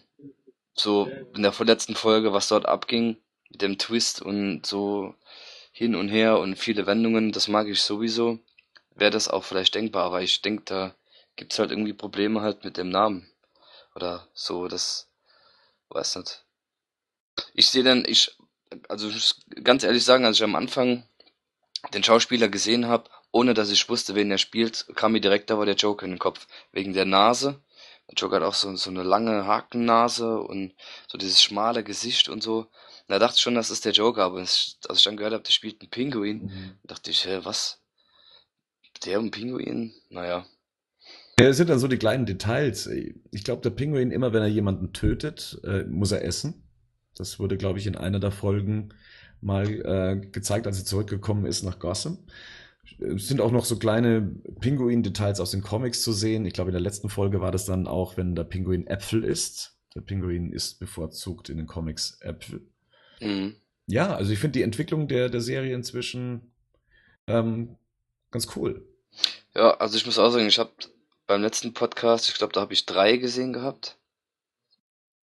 So in der vorletzten Folge, was dort abging, mit dem Twist und so hin und her und viele Wendungen, das mag ich sowieso. Wäre das auch vielleicht denkbar, aber ich denke, da gibt's halt irgendwie Probleme halt mit dem Namen. Oder so, das weiß nicht. Ich sehe dann, ich, also ich muss ganz ehrlich sagen, als ich am Anfang den Schauspieler gesehen habe, ohne dass ich wusste, wen er spielt, kam mir direkt da war der Joker in den Kopf. Wegen der Nase. Der Joker hat auch so, so eine lange Hakennase und so dieses schmale Gesicht und so. Und da dachte ich schon, das ist der Joker, aber als ich dann gehört habe, der spielt einen Pinguin, Mhm. dachte ich, hä, was? Der und Pinguin? Naja. Ja, es sind dann so die kleinen Details. Ich glaube, der Pinguin, immer wenn er jemanden tötet, äh, muss er essen. Das wurde, glaube ich, in einer der Folgen mal äh, gezeigt, als er zurückgekommen ist nach Gotham. Es sind auch noch so kleine Pinguin-Details aus den Comics zu sehen. Ich glaube, in der letzten Folge war das dann auch, wenn der Pinguin Äpfel isst. Der Pinguin isst bevorzugt in den Comics Äpfel. Mhm. Ja, also ich finde die Entwicklung der, der Serie inzwischen ähm, ganz cool. Ja, also ich muss auch sagen, ich habe beim letzten Podcast, ich glaube, da habe ich drei gesehen gehabt.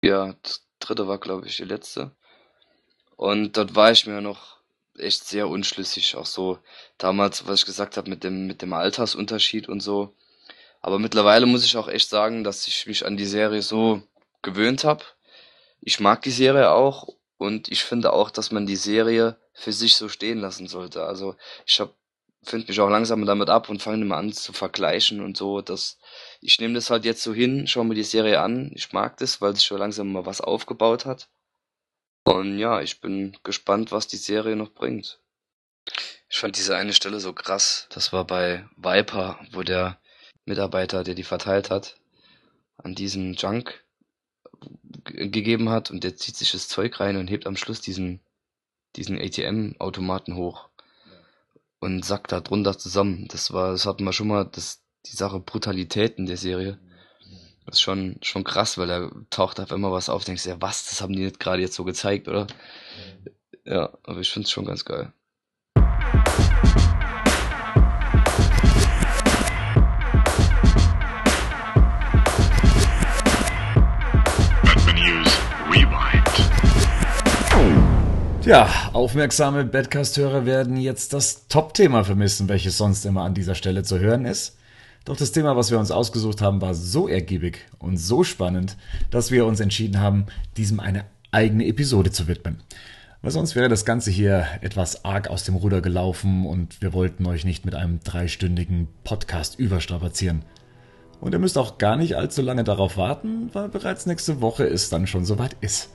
Ja, dritte war, glaube ich, die letzte. Und dort war ich mir noch echt sehr unschlüssig. Auch so damals, was ich gesagt habe, mit dem, mit dem Altersunterschied und so. Aber mittlerweile muss ich auch echt sagen, dass ich mich an die Serie so gewöhnt habe. Ich mag die Serie auch und ich finde auch, dass man die Serie für sich so stehen lassen sollte. Also ich habe finde mich auch langsam damit ab und fange immer an zu vergleichen und so. Dass ich nehme das halt jetzt so hin, schaue mir die Serie an. Ich mag das, weil sich schon langsam mal was aufgebaut hat. Und ja, ich bin gespannt, was die Serie noch bringt. Ich fand diese eine Stelle so krass. Das war bei Viper, wo der Mitarbeiter, der die verteilt hat, an diesen Junk gegeben hat und der zieht sich das Zeug rein und hebt am Schluss diesen, diesen ATM-Automaten hoch und sackt da drunter zusammen. Das war, das hatten wir schon mal, das, die Sache Brutalität in der Serie. Das ist schon, schon krass, weil da taucht auf einmal was auf, denkst du, ja, was, das haben die nicht gerade jetzt so gezeigt, oder? Ja, aber ich find's schon ganz geil. Ja, aufmerksame Badcast-Hörer werden jetzt das Top-Thema vermissen, welches sonst immer an dieser Stelle zu hören ist. Doch das Thema, was wir uns ausgesucht haben, war so ergiebig und so spannend, dass wir uns entschieden haben, diesem eine eigene Episode zu widmen. Weil sonst wäre das Ganze hier etwas arg aus dem Ruder gelaufen und wir wollten euch nicht mit einem dreistündigen Podcast überstrapazieren. Und ihr müsst auch gar nicht allzu lange darauf warten, weil bereits nächste Woche es dann schon soweit ist.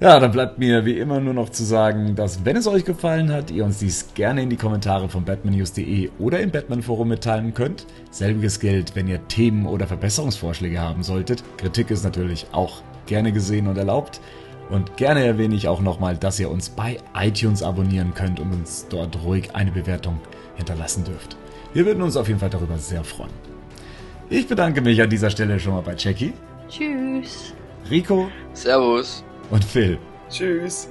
Ja, dann bleibt mir wie immer nur noch zu sagen, dass wenn es euch gefallen hat, ihr uns dies gerne in die Kommentare von batmannews.de oder im Batman Forum mitteilen könnt. Selbiges gilt, wenn ihr Themen oder Verbesserungsvorschläge haben solltet. Kritik ist natürlich auch gerne gesehen und erlaubt. Und gerne erwähne ich auch nochmal, dass ihr uns bei iTunes abonnieren könnt und uns dort ruhig eine Bewertung hinterlassen dürft. Wir würden uns auf jeden Fall darüber sehr freuen. Ich bedanke mich an dieser Stelle schon mal bei Jackie, Tschüss. Rico Servus! Und Phil. Tschüss.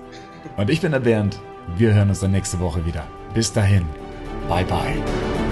Und ich bin der Bernd. Wir hören uns dann nächste Woche wieder. Bis dahin. Bye bye.